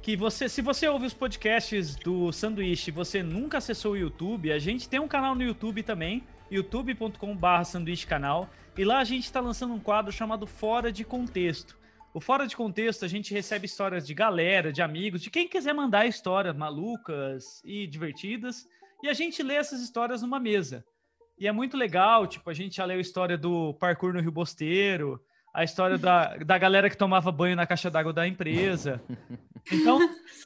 Que você, se você ouve os podcasts do Sanduíche você nunca acessou o YouTube, a gente tem um canal no YouTube também, youtube.com.br sanduíche canal, e lá a gente está lançando um quadro chamado Fora de Contexto. O Fora de Contexto a gente recebe histórias de galera, de amigos, de quem quiser mandar histórias malucas e divertidas, e a gente lê essas histórias numa mesa. E é muito legal, tipo, a gente já leu a história do parkour no Rio Bosteiro, a história da, da galera que tomava banho na caixa d'água da empresa. Então,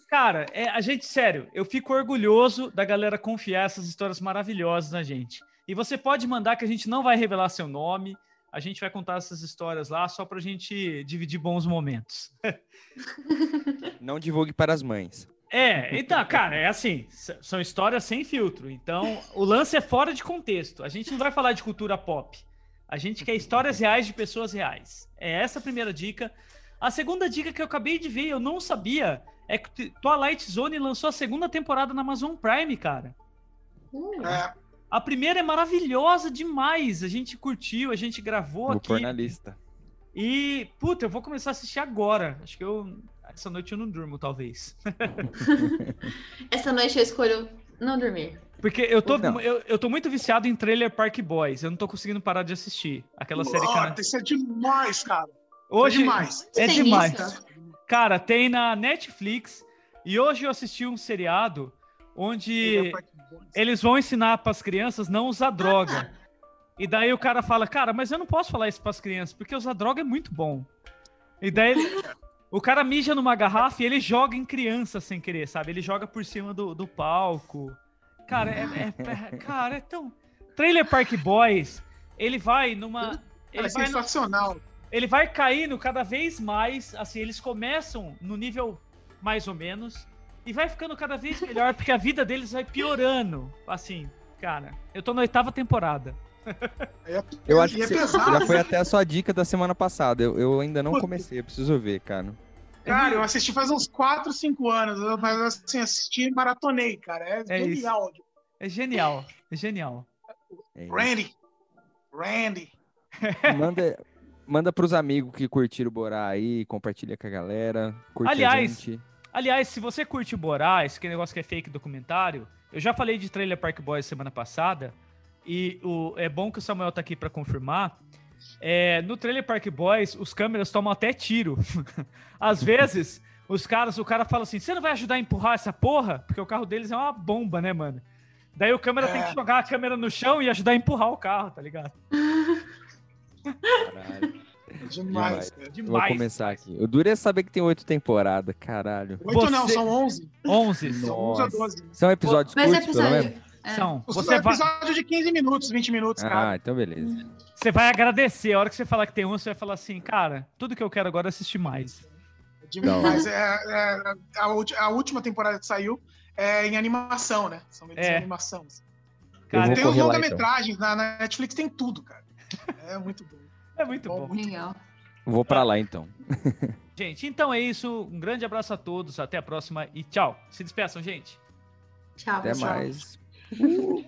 cara, é, a gente, sério, eu fico orgulhoso da galera confiar essas histórias maravilhosas na gente. E você pode mandar que a gente não vai revelar seu nome, a gente vai contar essas histórias lá só pra gente dividir bons momentos. Não divulgue para as mães. É, então, cara, é assim, são histórias sem filtro. Então, o lance é fora de contexto. A gente não vai falar de cultura pop. A gente quer histórias reais de pessoas reais. É essa a primeira dica. A segunda dica que eu acabei de ver, eu não sabia, é que Twilight Zone lançou a segunda temporada na Amazon Prime, cara. Hum, É, A primeira é maravilhosa demais. A gente curtiu, a gente gravou Vou aqui. pôr na lista. E, puta, eu vou começar a assistir agora. Acho que eu. Essa noite eu não durmo, talvez. Essa noite eu escolho não dormir. Porque eu tô, eu, eu tô muito viciado em Trailer Park Boys. Eu não tô conseguindo parar de assistir. Aquela série Nossa, que. isso é demais, cara. Hoje. é demais. É Tem demais. isso? Cara, tem na Netflix. E hoje eu assisti um seriado onde eles vão ensinar pras crianças não usar droga. E daí o cara fala, cara, mas eu não posso falar isso pras crianças, porque usar droga é muito bom. E daí ele- o cara mija numa garrafa e ele joga em criança sem querer, sabe? Ele joga por cima do, do palco. Cara, é, é- é- cara, é tão. Trailer Park Boys, ele vai numa. Ele é vai, no- sensacional. ele vai caindo cada vez mais. Assim, eles começam no nível mais ou menos. E vai ficando cada vez melhor, porque a vida deles vai piorando. Assim, cara, eu tô na oitava temporada. É, Eu acho que é você já foi até a sua dica da semana passada. Eu, eu ainda não comecei, eu preciso ver, cara. Cara, eu assisti faz uns 4, 5 anos. Mas assim, assisti e maratonei, cara. É, É isso. genial. É genial, é genial. É isso. Randy. Randy. Manda, manda pros amigos que curtiram o Borá aí, compartilha com a galera. Curte a Aliás, gente. Aliás, se você curte o Borá, esse que negócio que é fake documentário, eu já falei de Trailer Park Boys semana passada, e o, é bom que o Samuel tá aqui pra confirmar. É, no Trailer Park Boys, os câmeras tomam até tiro. Às vezes, os caras, o cara fala assim: você não vai ajudar a empurrar essa porra? Porque o carro deles é uma bomba, né, mano? Daí o câmera tem É. que jogar a câmera no chão e ajudar a empurrar o carro, tá ligado? Caralho. É demais, Demais. cara. Eu Vou Demais. começar aqui. O duro é saber que tem oito temporadas, caralho. Oito não, Você- são 11. 11 São 11 a. 12. São episódios Mas é curtos, pelo menos? Episódio. É. são. Você vai, episódio de 15 minutos, 20 minutos, cara. Ah, então beleza. você vai agradecer. A hora que você falar que tem 11, você vai falar assim: cara, tudo que eu quero agora é assistir mais. É demais. É, é, a, ulti- a última temporada que saiu é em animação, né? São eles É. em animação. Cara, Tem os lá, longa-metragens, na, na Netflix tem tudo, cara. É muito bom. É muito Bom, bom. Legal. Vou pra lá então. Gente, então é isso. Um grande abraço a todos. Até a próxima e tchau. Se despeçam, gente. Tchau, Até pessoal. mais. Uh.